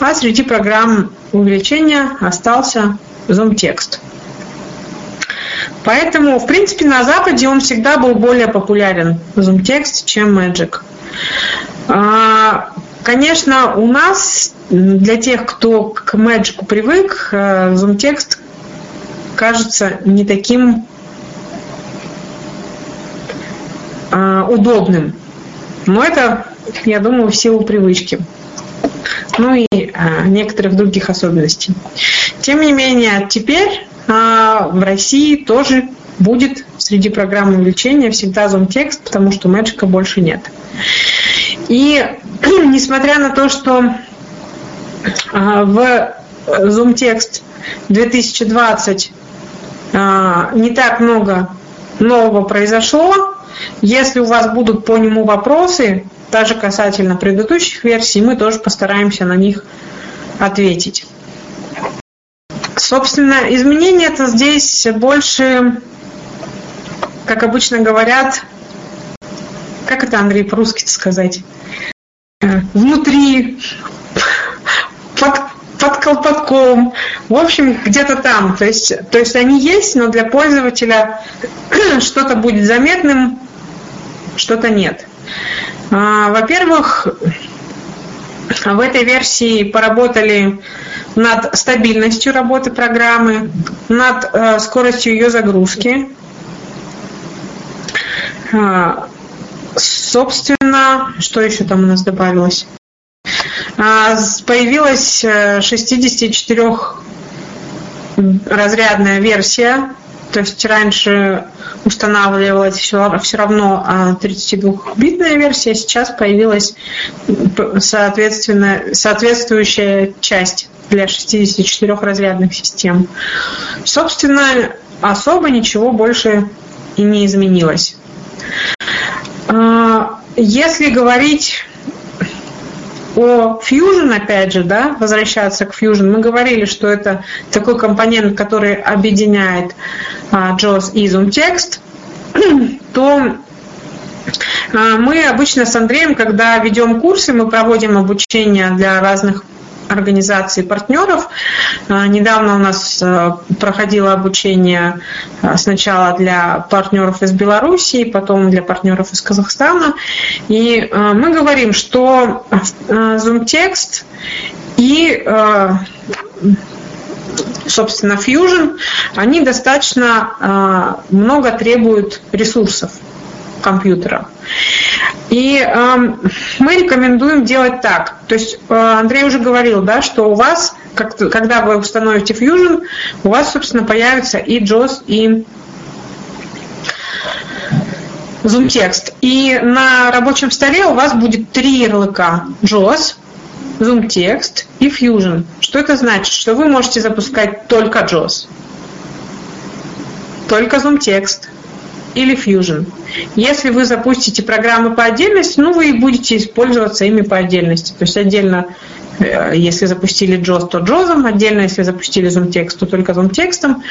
а среди программ увеличения остался Zoom Text. Поэтому, в принципе, на Западе он всегда был более популярен, ZoomText, чем Magic. А, конечно, у нас, для тех, кто к Magic привык, э, ZoomText кажется не таким а, удобным. Но это, я думаю, в силу привычки. Ну и а, некоторых других особенностей. Тем не менее, теперь а, в России тоже будет среди программ увеличения всегда зум-текст, потому что Magic больше нет. И *clears throat* несмотря на то, что в Zoom-текст 2020 а, не так много нового произошло, если у вас будут по нему вопросы, даже касательно предыдущих версий, мы тоже постараемся на них ответить. Собственно, изменения это здесь больше, как обычно говорят, как это, Андрей, по-русски сказать? Внутри, под, под колпаком, в общем, где-то там. То есть, то есть они есть, но для пользователя *clears throat* что-то будет заметным, что-то нет. А, во-первых, в этой версии поработали над стабильностью работы программы, над э, скоростью ее загрузки. А, собственно, что еще там у нас добавилось? А, появилась 64 э, разрядная версия то есть раньше устанавливалась все, все равно 32-битная версия, сейчас появилась соответственно, соответствующая часть для 64 разрядных систем. Собственно, особо ничего больше и не изменилось. А, если говорить о Fusion, опять же, да, возвращаться к Fusion, мы говорили, что это такой компонент, который объединяет а, JAWS и ZoomText, *clears throat* то а, мы обычно с Андреем, когда ведем курсы, мы проводим обучение для разных организаций партнеров. А, недавно у нас а, проходило обучение а, сначала для партнеров из Белоруссии, потом для партнеров из Казахстана. И мы говорим, что ZoomText и собственно, Fusion, они достаточно много требуют ресурсов компьютера. И э, мы рекомендуем делать так. То есть э, Андрей уже говорил, да, что у вас, как, когда вы установите Fusion, у вас, собственно, появится и JOS, и Zoom текст. И на рабочем столе у вас будет три ярлыка. JOS, Zoom текст и Fusion. Что это значит? Что вы можете запускать только JOS, только Zoom текст, или Fusion. Если вы запустите программы по отдельности, ну вы и будете использоваться ими по отдельности. То есть отдельно, э, если запустили JOS, то JOS, отдельно, если запустили Zoom текст, то только Zoom текстом.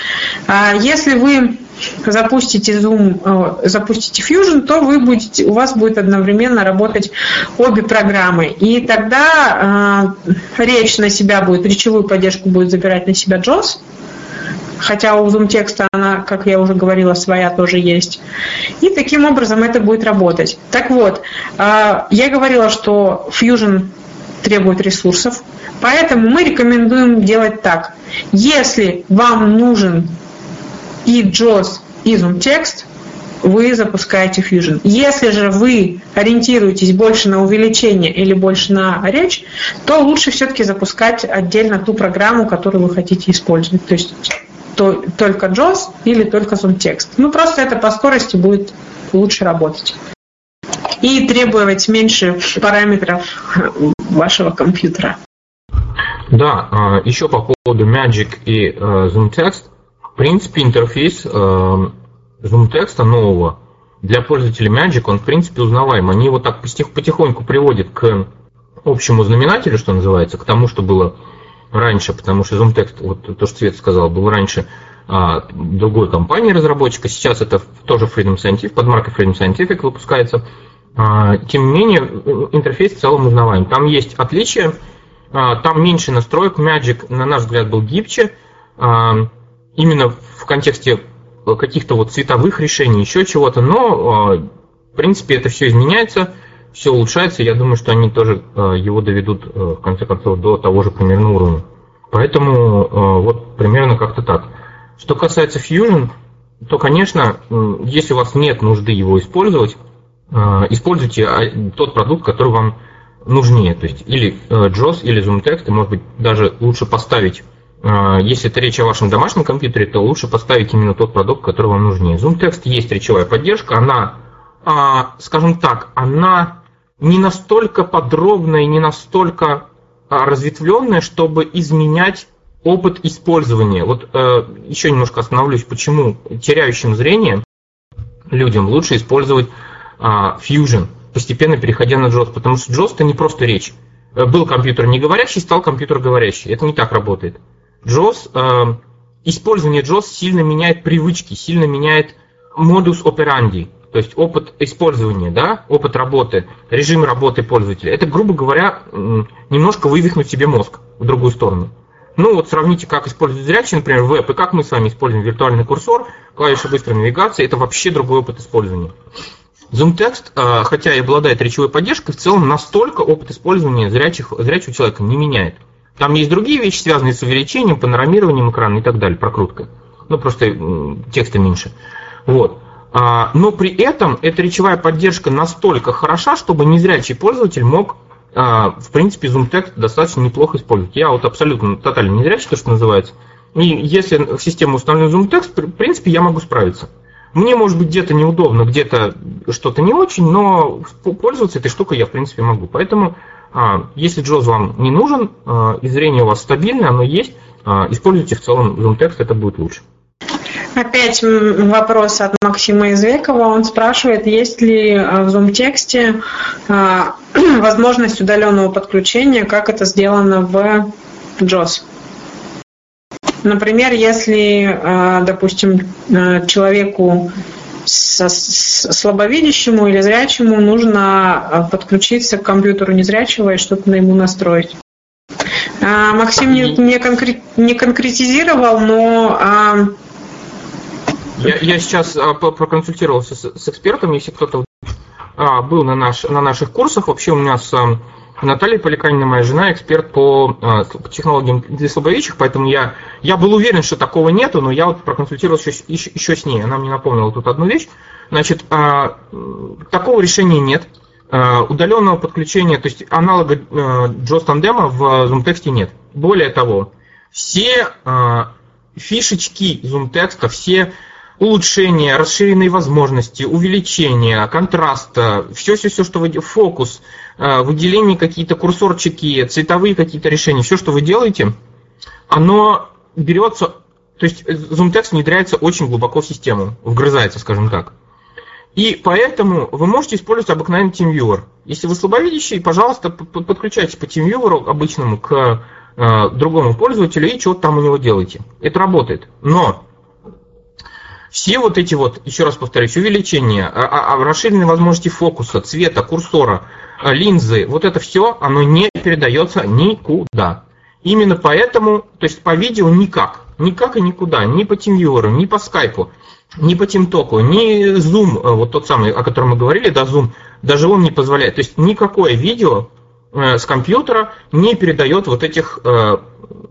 А если вы запустите Zoom, э, запустите Fusion, то вы будете, у вас будет одновременно работать обе программы. И тогда э, речь на себя будет, речевую поддержку будет забирать на себя JOS, хотя у Zoom текста она, как я уже говорила, своя тоже есть. И таким образом это будет работать. Так вот, а, я говорила, что Fusion требует ресурсов, поэтому мы рекомендуем делать так. Если вам нужен и JOS, и Zoom текст, вы запускаете Fusion. Если же вы ориентируетесь больше на увеличение или больше на речь, то лучше все-таки запускать отдельно ту программу, которую вы хотите использовать. То есть то, только JOS или только текст. Ну, просто это по скорости будет лучше работать. И требовать меньше параметров вашего компьютера. Да, а, еще по поводу Magic и э, ZoomText. В принципе, интерфейс э, ZoomText нового для пользователей Magic, он в принципе узнаваем. Они его так потихоньку приводят к общему знаменателю, что называется, к тому, что было раньше, потому что ZoomText, вот то, что Свет сказал, был раньше а, другой компании разработчика, сейчас это тоже Freedom Scientific, под маркой Freedom Scientific выпускается. А, тем не менее, интерфейс в целом узнаваем. Там есть отличия, а, там меньше настроек, Magic, на наш взгляд, был гибче, а, именно в контексте каких-то вот цветовых решений, еще чего-то, но, в принципе, это все изменяется, все улучшается, я думаю, что они тоже его доведут, в конце концов, до того же примерно уровня. Поэтому вот примерно как-то так. Что касается Fusion, то, конечно, если у вас нет нужды его использовать, используйте а, тот продукт, который вам нужнее. То есть или JOS, или ZoomText, и, может быть, даже лучше поставить если это речь о вашем домашнем компьютере, то лучше поставить именно тот продукт, который вам нужнее. ZoomText есть речевая поддержка, она, а, скажем так, она не настолько подробная и не настолько а, разветвленная, чтобы изменять опыт использования. Вот э, еще немножко остановлюсь, почему теряющим зрение людям лучше использовать Fusion, постепенно переходя на JOS, потому что JOS это не просто речь. Э, был компьютер не говорящий, стал компьютер говорящий. Это не так работает. JOS, э, использование JOS сильно меняет привычки, сильно меняет модус operandi, то есть опыт использования, да, опыт работы, режим работы пользователя. Это, грубо говоря, немножко вывихнуть себе мозг в другую сторону. Ну вот сравните, как используют зрячие, например, веб, и как мы с вами используем виртуальный курсор, клавиши быстрой навигации, это вообще другой опыт использования. ZoomText, э, хотя и обладает речевой поддержкой, в целом настолько опыт использования зрячих, зрячего человека не меняет. Там есть другие вещи, связанные с увеличением, панорамированием экрана и так далее, прокруткой. Ну, просто текста меньше. Вот. А, но при этом эта речевая поддержка настолько хороша, чтобы незрячий пользователь мог, а, в принципе, ZoomText достаточно неплохо использовать. Я вот абсолютно тотально незрячий, то, что называется. И если в систему установлен ZoomText, в принципе, я могу справиться. Мне, может быть, где-то неудобно, где-то что-то не очень, но пользоваться этой штукой я, в принципе, могу. Поэтому а, если Джоз вам не нужен, и зрение у вас стабильное, оно есть, используйте в целом ZoomText, это будет лучше. Опять вопрос от Максима Извекова. Он спрашивает, есть ли в ZoomText *clears throat* возможность удаленного подключения, как это сделано в JOS. Например, если, допустим, человеку слабовидящему или зрячему нужно подключиться к компьютеру незрячего и что-то на ему настроить. Максим не, не, конкрет, не конкретизировал, но... А... Я, я сейчас проконсультировался с, с экспертом, если кто-то был на, наш, на наших курсах. Вообще у меня с Наталья Поликанина, моя жена, эксперт по э, технологиям для слабовидящих, поэтому я, я был уверен, что такого нету, но я вот проконсультировался еще, еще, еще с ней. Она мне напомнила тут одну вещь. Значит, э, такого решения нет. Э, удаленного подключения, то есть аналога э, JOS Tandem в ZoomText нет. Более того, все э, фишечки ZoomText, все улучшения, расширенные возможности, увеличение, контраста, все-все-все, что вы фокус, э, выделение какие-то курсорчики, цветовые какие-то решения, все, что вы делаете, оно берется, то есть ZoomText внедряется очень глубоко в систему, вгрызается, скажем так. И поэтому вы можете использовать обыкновенный TeamViewer. Если вы слабовидящий, пожалуйста, подключайтесь по TeamViewer обычному к э, другому пользователю и что-то там у него делаете. Это работает. Но все вот эти вот, еще раз повторюсь, увеличения, а, а, а, расширенные возможности фокуса, цвета, курсора, линзы, вот это все, оно не передается никуда. Именно поэтому, то есть по видео никак, никак и никуда, ни по TeamViewer, ни по скайпу, ни по TeamTalk, ни Zoom, э, вот тот самый, о котором мы говорили, да, Zoom, даже он не позволяет. То есть никакое видео э, с компьютера не передает вот этих э,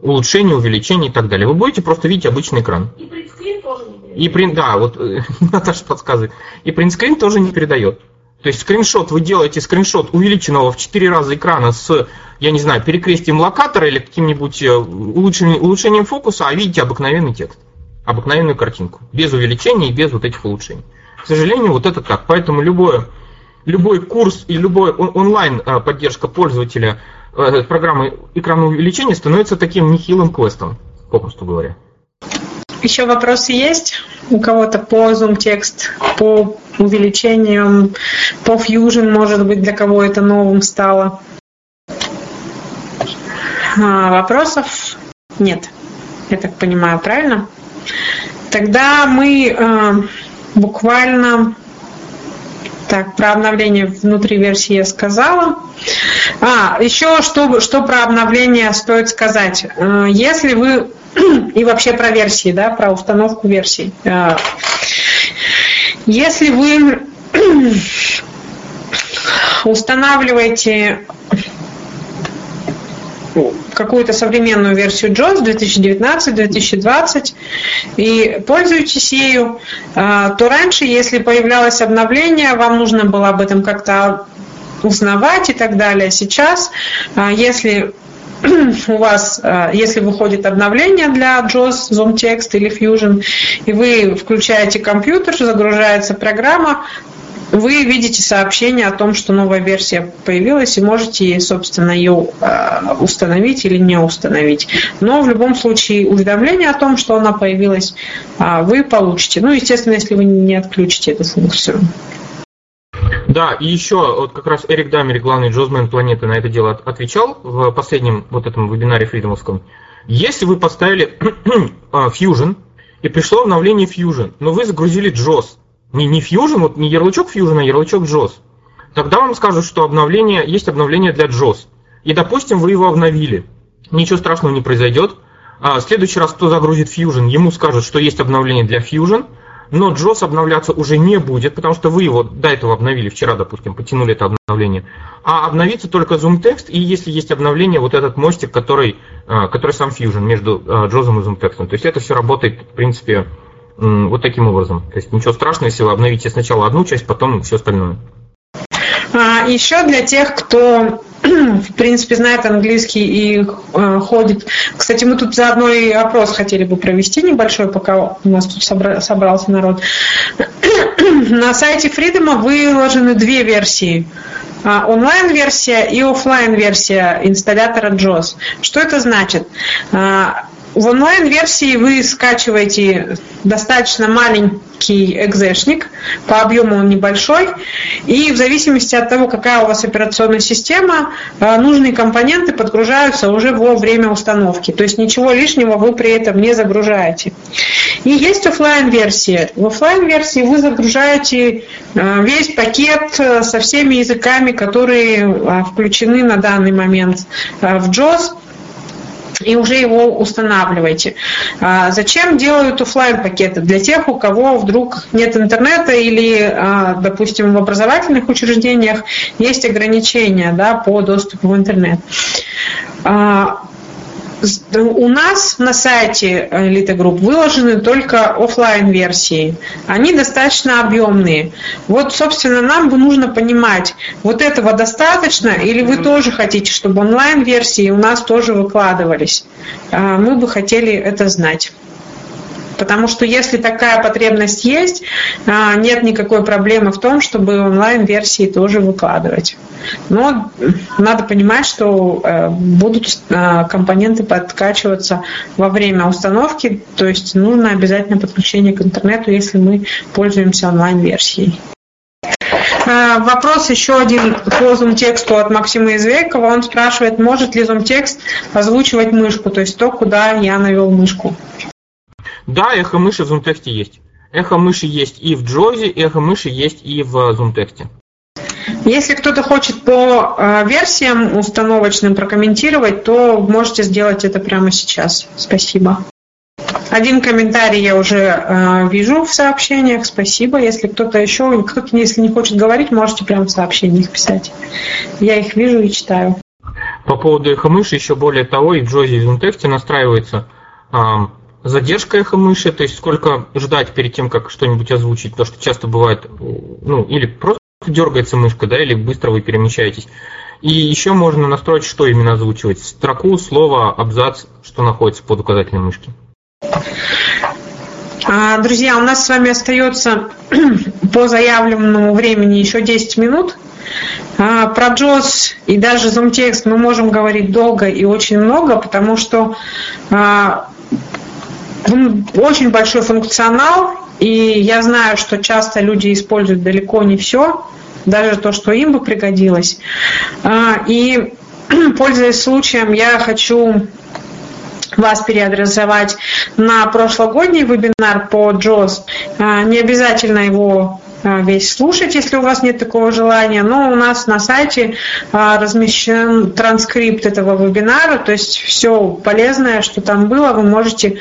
улучшений, увеличений и так далее. Вы будете просто видеть обычный экран. И принтскрин тоже не. И прин, да, вот *laughs* Наташа подсказывает. И принтскрин тоже не передает. То есть скриншот, вы делаете скриншот увеличенного в 4 раза экрана с, я не знаю, перекрестием локатора или каким-нибудь э, улучшением, улучшением фокуса, а видите обыкновенный текст, обыкновенную картинку, без увеличения и без вот этих улучшений. К сожалению, вот это так. Поэтому любое, любой курс и любой онлайн э, поддержка пользователя Э, программы экранного увеличения становится таким нехилым квестом, попросту говоря. Еще вопросы есть у кого-то по Zoom текст, по увеличениям, по Fusion, может быть, для кого это новым стало? А, вопросов нет, я так понимаю, правильно? Тогда мы э, буквально так, про обновление внутри версии я сказала. А, еще что, что про обновление стоит сказать. Э, если вы *clears throat* и вообще про версии, да, про установку версий. А, если вы *clears throat* устанавливаете какую-то современную версию JOS 2019-2020 и пользуетесь ею, а, то раньше, если появлялось обновление, вам нужно было об этом как-то узнавать и так далее. Сейчас, а, если *clears throat* у вас, а, если выходит обновление для JOS, Zoom Text или Fusion, и вы включаете компьютер, загружается программа, вы видите сообщение о том, что новая версия появилась, и можете, собственно, ее а, установить или не установить. Но в любом случае уведомление о том, что она появилась, вы получите. Ну, естественно, если вы не отключите эту функцию. Да, и еще вот как раз Эрик Дамери, главный джозмен планеты, на это дело отвечал в последнем вот этом вебинаре фридомовском. Если вы поставили *clears throat* а, Fusion и пришло обновление Fusion, но вы загрузили JOS, не, не Fusion, вот не ярлычок Fusion, а ярлычок JOS, тогда вам скажут, что обновление, есть обновление для JOS. И, допустим, вы его обновили. Ничего страшного не произойдет. А следующий раз, кто загрузит Fusion, ему скажут, что есть обновление для Fusion – но JOS обновляться уже не будет, потому что вы его до этого обновили, вчера, допустим, потянули это обновление, а обновится только ZoomText, и если есть обновление, вот этот мостик, который, а, который сам Fusion между JOS и ZoomText. То есть это все работает, в принципе, вот таким образом. То есть ничего страшного, если вы обновите сначала одну часть, потом все остальное. А, еще для тех, кто *clears throat* в принципе, знает английский и э, ходит. Кстати, мы тут заодно и опрос хотели бы провести небольшой, пока у нас тут собра- собрался народ. *clears throat* На сайте Freedom выложены две версии. А, онлайн-версия и офлайн-версия инсталлятора JOS. Что это значит? А, в онлайн-версии вы скачиваете достаточно маленький экзешник, по объему он небольшой, и в зависимости от того, какая у вас операционная система, э, нужные компоненты подгружаются уже во время установки. То есть ничего лишнего вы при этом не загружаете. И есть офлайн версия В офлайн версии вы загружаете э, весь пакет э, со всеми языками, которые включены на данный момент в JOS и уже его устанавливайте. А, зачем делают офлайн пакеты? Для тех, у кого вдруг нет интернета или, а, допустим, в образовательных учреждениях есть ограничения да, по доступу в интернет. У нас на сайте Elite Group выложены только офлайн версии. Они достаточно объемные. Вот, собственно, нам бы нужно понимать, вот этого достаточно, или вы тоже хотите, чтобы онлайн-версии у нас тоже выкладывались. А, мы бы хотели это знать. Потому что если такая потребность есть, а, нет никакой проблемы в том, чтобы онлайн-версии тоже выкладывать. Но надо понимать, что э, будут э, компоненты подкачиваться во время установки, то есть нужно обязательно подключение к интернету, если мы пользуемся онлайн-версией. Э, вопрос еще один по зум-тексту от Максима Извекова. Он спрашивает, может ли зум-текст озвучивать мышку, то есть то, куда я навел мышку. Да, эхо мыши в ZoomText есть. Эхо мыши есть и в Джозе, эхо мыши есть и в ZoomText. Если кто-то хочет по э, версиям установочным прокомментировать, то можете сделать это прямо сейчас. Спасибо. Один комментарий я уже э, вижу в сообщениях. Спасибо. Если кто-то еще, кто-то, если не хочет говорить, можете прямо в сообщениях писать. Я их вижу и читаю. По поводу эхо мыши, еще более того, и в Джозе, и в настраивается задержка эхо мыши, то есть сколько ждать перед тем, как что-нибудь озвучить, потому что часто бывает, ну, или просто дергается мышка, да, или быстро вы перемещаетесь. И еще можно настроить, что именно озвучивать. Строку, слово, абзац, что находится под указательной мышки. А, друзья, у нас с вами остается *clears throat* по заявленному времени еще 10 минут. А, про JOS и даже ZoomText мы можем говорить долго и очень много, потому что а, очень большой функционал, и я знаю, что часто люди используют далеко не все, даже то, что им бы пригодилось. А, и *clears throat* пользуясь случаем, я хочу вас переадресовать на прошлогодний вебинар по JOS. А, не обязательно его весь слушать, если у вас нет такого желания, но у нас на сайте размещен транскрипт этого вебинара, то есть все полезное, что там было, вы можете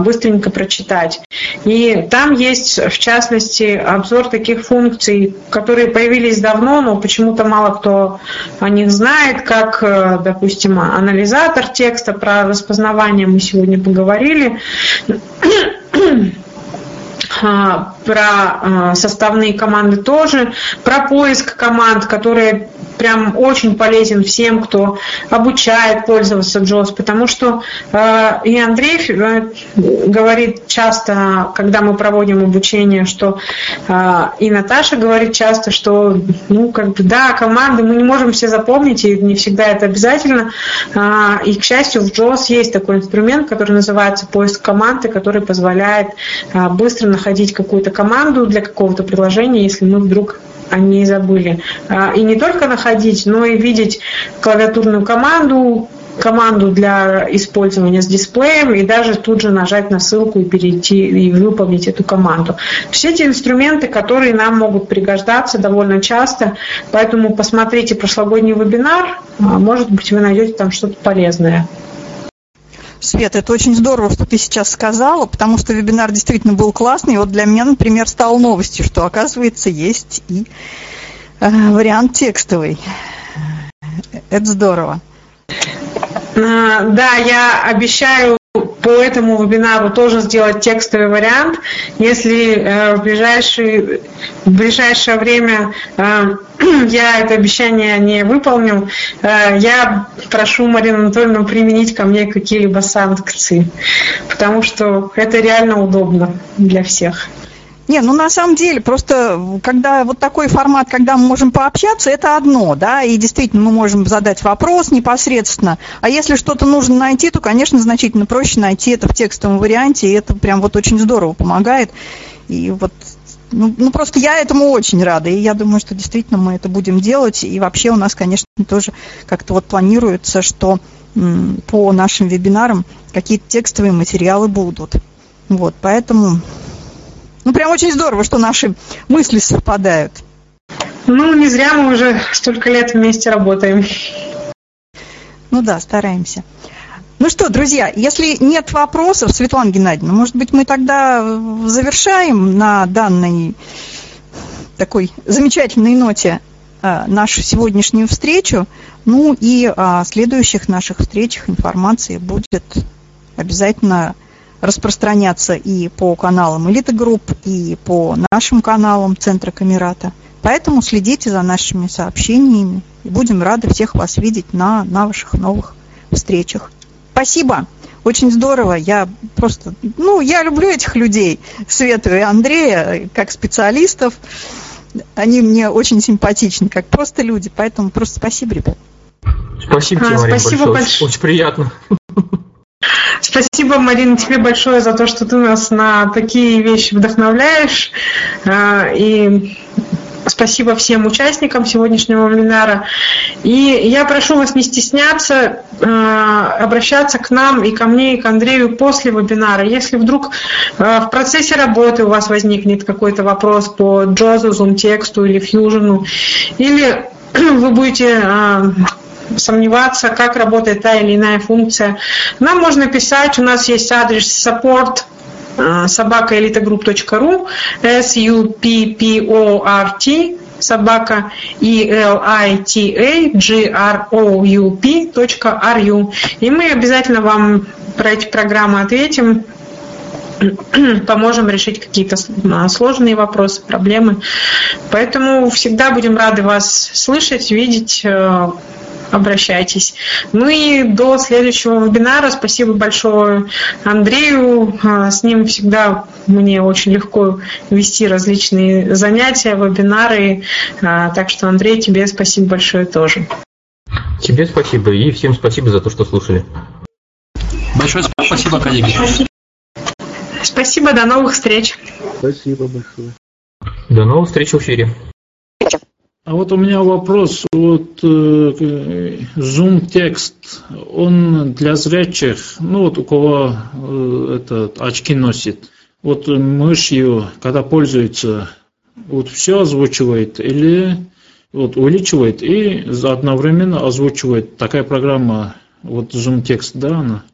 быстренько прочитать. И там есть, в частности, обзор таких функций, которые появились давно, но почему-то мало кто о них знает, как, э, допустим, анализатор текста, про распознавание. Мы сегодня поговорили. *clears throat* А, про а, составные команды тоже, про поиск команд, которые прям очень полезен всем, кто обучает пользоваться JOS, потому что э, и Андрей э, говорит часто, когда мы проводим обучение, что э, и Наташа говорит часто, что ну как бы да, команды мы не можем все запомнить, и не всегда это обязательно. И, к счастью, в JOS есть такой инструмент, который называется поиск команды, который позволяет быстро находить какую-то команду для какого-то приложения, если мы вдруг они забыли. А, и не только находить, но и видеть клавиатурную команду, команду для использования с дисплеем и даже тут же нажать на ссылку и перейти и выполнить эту команду. Все эти инструменты, которые нам могут пригождаться довольно часто, поэтому посмотрите прошлогодний вебинар, а, может быть вы найдете там что-то полезное. Свет, это очень здорово, что ты сейчас сказала, потому что вебинар действительно был классный. И вот для меня, например, стал новостью, что, оказывается, есть и э, вариант текстовый. Это здорово. А, да, я обещаю по этому вебинару тоже сделать текстовый вариант. Если э, в, в ближайшее время э, *clears throat* я это обещание не выполню, э, я прошу Марину Анатольевну применить ко мне какие-либо санкции, потому что это реально удобно для всех. Не, ну на самом деле, просто когда вот такой формат, когда мы можем пообщаться, это одно, да, и действительно мы можем задать вопрос непосредственно. А если что-то нужно найти, то, конечно, значительно проще найти это в текстовом варианте, и это прям вот очень здорово помогает. И вот ну, ну, просто я этому очень рада, и я думаю, что действительно мы это будем делать. И вообще у нас, конечно, тоже как-то вот планируется, что м, по нашим вебинарам какие-то текстовые материалы будут. Вот, поэтому ну, прям очень здорово, что наши мысли совпадают. Ну, не зря мы уже столько лет вместе работаем. Ну да, стараемся. Ну что, друзья, если нет вопросов, Светлана Геннадьевна, может быть, мы тогда завершаем на данной такой замечательной ноте а, нашу сегодняшнюю встречу. Ну и о следующих наших встречах информации будет обязательно распространяться и по каналам Элиты Групп, и по нашим каналам Центра Камерата. Поэтому следите за нашими сообщениями. И будем рады всех вас видеть на, на ваших новых встречах. Спасибо. Очень здорово. Я просто, ну, я люблю этих людей, Свету и Андрея, как специалистов. Они мне очень симпатичны, как просто люди. Поэтому просто спасибо, ребят. Спасибо тебе, а, Марина, спасибо большое. большое. Очень приятно. Спасибо, Марина, тебе большое за то, что ты нас на такие вещи вдохновляешь. А, и спасибо всем участникам сегодняшнего вебинара. И я прошу вас не стесняться, а, обращаться к нам и ко мне, и к Андрею после вебинара. Если вдруг а, в процессе работы у вас возникнет какой-то вопрос по Джозу, Zoom тексту или Fusion, или *clears throat* вы будете сомневаться, как работает та или иная функция, нам можно писать, у нас есть адрес support собакаэлитагрупп.ру S-U-P-P-O-R-T собака e l i t a g r o u p .ru. И мы обязательно вам про эти программы ответим, *clears throat* поможем решить какие-то сложные вопросы, проблемы. Поэтому всегда будем рады вас слышать, видеть, э, обращайтесь. Ну и до следующего вебинара. Спасибо большое Андрею. А, с ним всегда мне очень легко вести различные занятия, вебинары. А, так что, Андрей, тебе спасибо большое тоже. Тебе спасибо и всем спасибо за то, что слушали. Большое спасибо, коллеги. Спасибо, до новых встреч. Спасибо большое. До новых встреч в эфире. А вот у меня вопрос. Вот э, Zoom текст, он для зрячих, ну вот у кого э, этот очки носит, вот мышью, когда пользуется, вот все озвучивает или вот увеличивает и одновременно озвучивает такая программа, вот Zoom текст, да, она?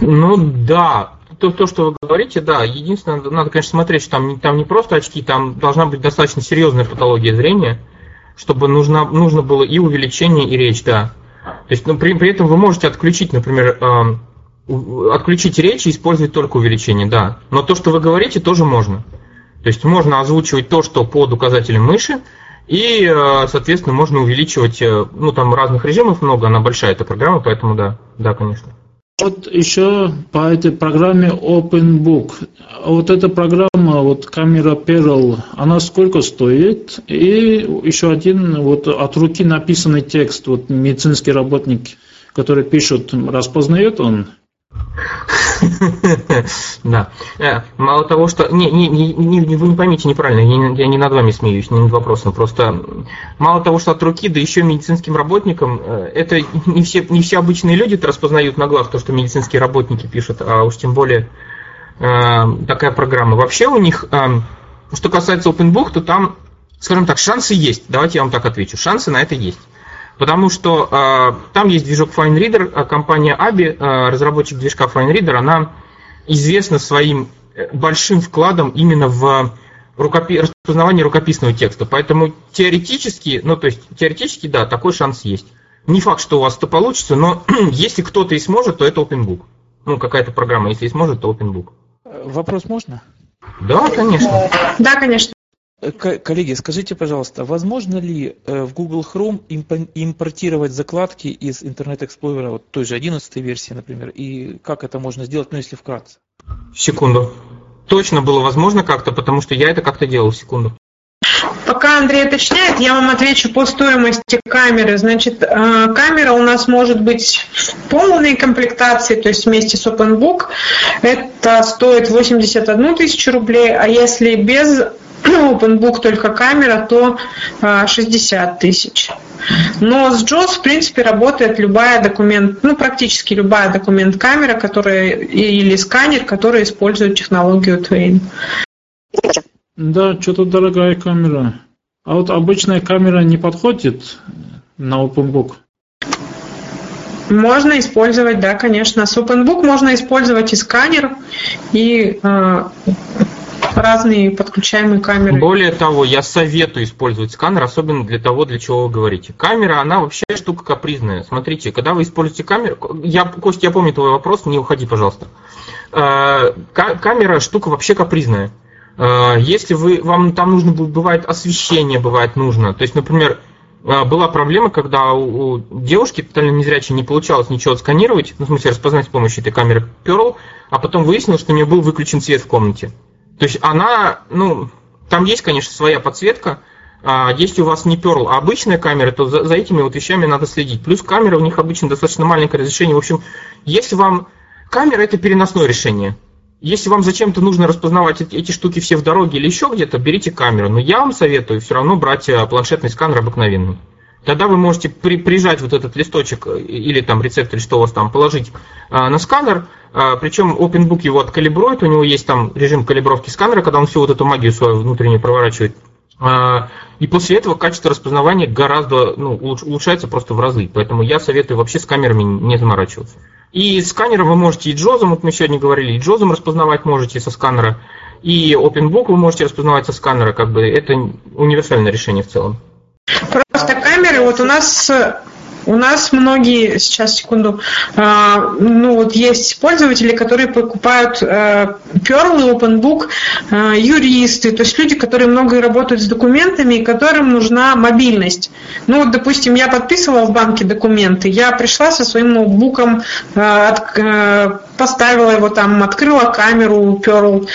Ну да, то, то, что вы говорите, да. Единственное, надо, конечно, смотреть, что там, там не просто очки, там должна быть достаточно серьезная патология зрения, чтобы нужно, нужно было и увеличение, и речь, да. То есть, ну, при, при этом вы можете отключить, например, э, отключить речь и использовать только увеличение, да. Но то, что вы говорите, тоже можно. То есть можно озвучивать то, что под указателем мыши, и, э, соответственно, можно увеличивать, э, ну, там разных режимов много, она большая эта программа, поэтому да, да, конечно. Вот еще по этой программе OpenBook. Вот эта программа, вот камера Perl, она сколько стоит? И еще один вот от руки написанный текст, вот медицинский работник, который пишет, распознает он? *laughs* Да. Э, мало того, что... Не, не, не, вы не поймите неправильно, я, не над вами смеюсь, не над вопросом. Просто мало того, что от руки, да еще медицинским работникам, э, это не все, не все обычные люди распознают на глаз то, что медицинские работники пишут, а уж тем более э, такая программа. Вообще у них, что касается OpenBook, то там, скажем так, шансы есть. Давайте я вам так отвечу. Шансы на это есть. Потому что э, там есть движок FineReader, а компания ABI, э, разработчик движка FineReader, она известна своим э, большим вкладом именно в рукопи... распознавание рукописного текста. Поэтому теоретически, ну то есть теоретически, да, такой шанс есть. Не факт, что у вас это получится, но *clears throat* если кто-то и сможет, то это OpenBook. Ну, какая-то программа, если и сможет, то OpenBook. Вопрос можно? Да, конечно. Да, конечно. Коллеги, скажите, пожалуйста, возможно ли э, в Google Chrome импортировать закладки из Internet Explorer, вот той же 11 версии, например, и как это можно сделать, ну, если вкратце? Секунду. Точно было возможно как-то, потому что я это как-то делал, секунду. Пока Андрей уточняет, я вам отвечу по стоимости камеры. Значит, э, камера у нас может быть в полной комплектации, то есть вместе с OpenBook. Это стоит 81 тысячу рублей, а если без OpenBook только камера, то 60 а, тысяч. Но с JAWS, в принципе, работает любая документ, ну, практически любая документ-камера, которая, или сканер, который использует технологию Twain. Да, что-то дорогая камера. А вот обычная камера не подходит на OpenBook? Можно использовать, да, конечно. С OpenBook можно использовать и сканер, и э, разные подключаемые камеры. Более того, я советую использовать сканер, особенно для того, для чего вы говорите. Камера, она вообще штука капризная. Смотрите, когда вы используете камеру... Я, Костя, я помню твой вопрос, не уходи, пожалуйста. Э, камера штука вообще капризная. Э, если вы, вам там нужно бывает освещение, бывает нужно. То есть, например, э, была проблема, когда у, девушки тотально незрячей не получалось ничего сканировать, ну, в смысле распознать с помощью этой камеры Pearl, а потом выяснилось, что у нее был выключен свет в комнате. То есть она, ну, там есть, конечно, своя подсветка. А если у вас не Pearl, а обычная камера, то за, за этими вот вещами надо следить. Плюс камера у них обычно достаточно маленькое разрешение. В общем, если вам... Камера это переносное решение. Если вам зачем-то нужно распознавать эти, эти штуки все в дороге или еще где-то, берите камеру. Но я вам советую все равно брать э, планшетный сканер обыкновенный. Тогда вы можете при, прижать вот этот листочек э, или там рецепт, что у вас там, положить а, на сканер, а, причем OpenBook его откалибрует, у него есть там режим калибровки сканера, когда он всю вот эту магию свою внутреннюю проворачивает. А, и после этого качество распознавания гораздо ну, улучшается просто в разы. Поэтому я советую вообще с камерами не заморачиваться. И сканером вы можете и джозом, вот мы сегодня говорили, и джозом распознавать можете со сканера, и OpenBook вы можете распознавать со сканера, как бы это универсальное решение в целом. Просто камеры, вот у нас у нас многие, сейчас секунду, а, ну вот есть пользователи, которые покупают э, Perl OpenBook, э, юристы, то есть люди, которые много работают с документами и которым нужна мобильность. Ну вот, допустим, я подписывала в банке документы, я пришла со своим ноутбуком, э, поставила его там, открыла камеру Perl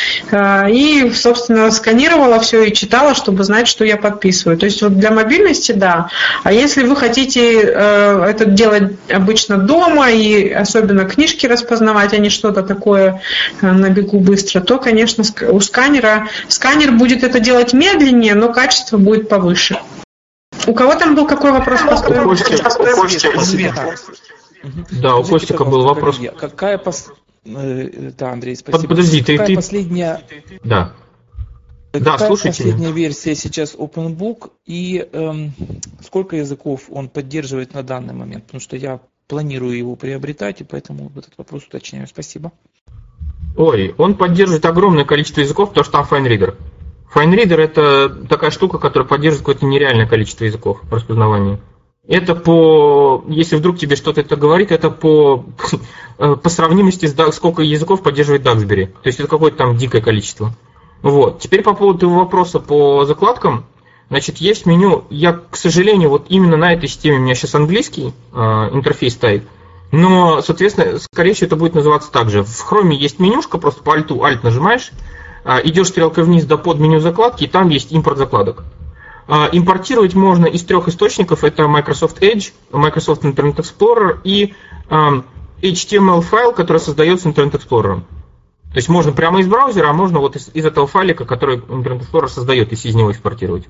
и, собственно, сканировала все и читала, чтобы знать, что я подписываю. То есть вот для мобильности, да. А если вы хотите Э, это делать обычно дома, и особенно книжки распознавать, а не что-то такое э, на бегу быстро, то, конечно, у сканера, сканер будет это делать медленнее, но качество будет повыше. У кого там был какой вопрос по стоимости? Да, у Костика был вопрос. Какая пос... Э, да, Андрей, спасибо. Подожди, ты, Какая ты... последняя... Да. Да, Какая слушайте. последняя версия сейчас OpenBook и эм, сколько языков он поддерживает на данный момент? Потому что я планирую его приобретать, и поэтому этот вопрос уточняю. Спасибо. Ой, он поддерживает огромное количество языков, потому что там FineReader. FineReader это такая штука, которая поддерживает какое-то нереальное количество языков распознавания. Это по, если вдруг тебе что-то это говорит, это по, по сравнимости с сколько языков поддерживает Duxbury. То есть это какое-то там дикое количество. Вот. Теперь по поводу вопроса по закладкам. Значит, есть меню. Я, к сожалению, вот именно на этой системе у меня сейчас английский э, интерфейс стоит. Но, соответственно, скорее всего, это будет называться так же. В Chrome есть менюшка, просто по альту, альт нажимаешь, э, идешь стрелкой вниз до под меню закладки, и там есть импорт закладок. Э, импортировать можно из трех источников. Это Microsoft Edge, Microsoft Internet Explorer и э, HTML файл, который создается Internet Explorer. То есть можно прямо из браузера, а можно вот из, из этого файлика, который Internet Explorer создает, если из него экспортировать.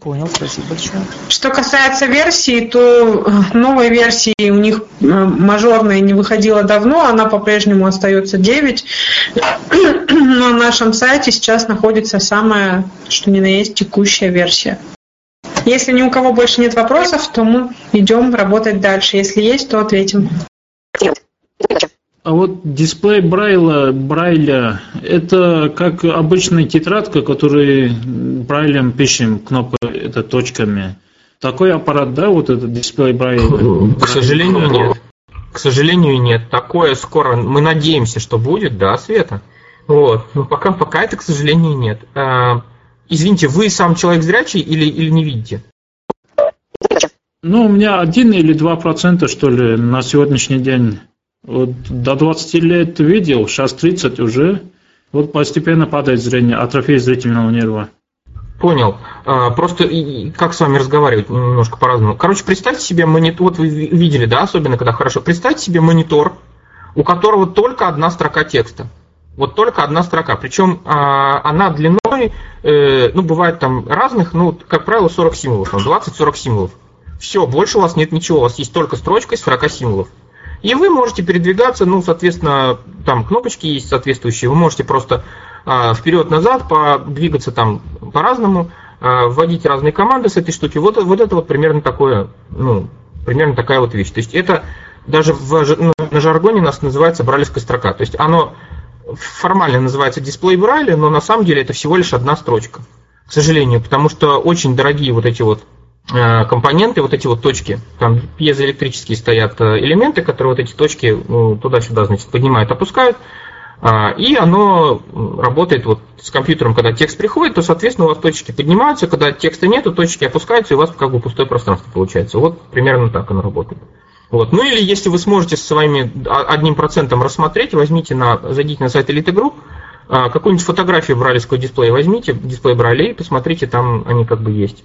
Понял, спасибо большое. Что касается версии, то э, новой версии у них э, мажорная не выходила давно, она по-прежнему остается 9. Но *clears throat* на нашем сайте сейчас находится самая, что ни на есть, текущая версия. Если ни у кого больше нет вопросов, то мы идем работать дальше. Если есть, то ответим. А вот дисплей Брайля, Брайля это как обычная тетрадка, которую Брайлем пишем кнопкой, это точками. Такой аппарат, да, вот этот дисплей Брайля? К сожалению, нет. К сожалению, нет. Такое скоро, мы надеемся, что будет, да, Света? Вот. Но пока, пока это, к сожалению, нет. А, извините, вы сам человек зрячий или, или не видите? Ну, у меня один или два процента, что ли, на сегодняшний день. Вот до 20 лет видел, сейчас 30 уже. Вот постепенно падает зрение, атрофия зрительного нерва. Понял. А, Просто как с вами разговаривать немножко по-разному. Короче, представьте себе монитор, вот вы ви- видели, да, особенно когда хорошо. Представьте себе монитор, у которого только одна строка текста. Вот только одна строка. Причем а, она длиной, э, ну, бывает там разных, ну, как правило, 40 символов, там 20-40 символов. Все, больше у вас нет ничего, у вас есть только строчка из 40 символов. И вы можете передвигаться, ну, соответственно, там кнопочки есть соответствующие, вы можете просто вперед-назад подвигаться там по-разному, а, вводить разные команды с этой штуки. Вот, вот это вот примерно такое, ну, примерно такая вот вещь. То есть это даже в, ну, на жаргоне нас называется брайлевская строка. То есть оно формально называется дисплей Брайля, но на самом деле это всего лишь одна строчка. К сожалению, потому что очень дорогие вот эти вот э, компоненты, вот эти вот точки, там пьезоэлектрические стоят элементы, которые вот эти точки ну, туда-сюда, значит, поднимают, опускают, а, и оно работает вот с компьютером, когда текст приходит, то, соответственно, у вас точки поднимаются, когда текста нету, точки опускаются, и у вас как бы пустое пространство получается. Вот примерно так оно работает. Вот. Ну или если вы сможете с своими а, одним процентом рассмотреть, возьмите на, зайдите на сайт Elite Group, а, какую-нибудь фотографию брайлевского дисплея возьмите, дисплей Брайля, и посмотрите, там они как бы есть.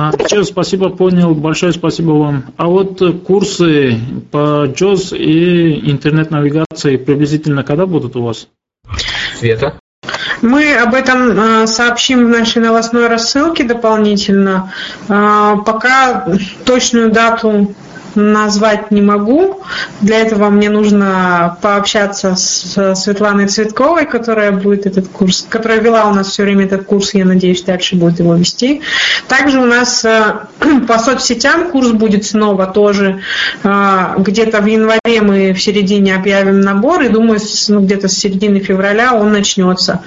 А, все, спасибо, понял, большое спасибо вам. А вот э, курсы по JOS и интернет-навигации приблизительно когда будут у вас? Света? Мы об этом э, сообщим в нашей новостной рассылке дополнительно. Э, Пока точную дату назвать не могу. Для этого мне нужно пообщаться с Светланой Цветковой, которая будет этот курс, которая вела у нас все время этот курс, я надеюсь, дальше будет его вести. Также у нас э, *clears throat* по соцсетям курс будет снова тоже. Э, Где-то в январе мы в середине объявим набор, и думаю, ну, где-то с середины февраля он начнется.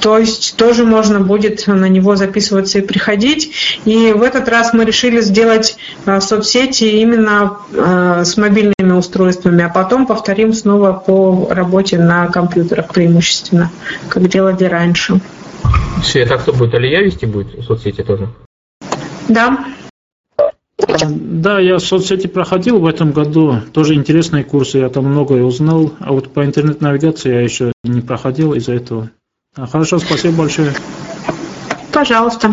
То есть тоже можно будет на него записываться и приходить. И в этот раз мы решили сделать э, соцсети именно э, с мобильными устройствами, а потом повторим снова по работе на компьютерах преимущественно, как делали раньше. Света, а кто будет? Алия вести будет в соцсети тоже? Да, А, Да, я в соцсети проходил в этом году, тоже интересные курсы, я там многое узнал, а вот по интернет-навигации я еще не проходил из-за этого. А, Хорошо, спасибо большое. пожалуйста.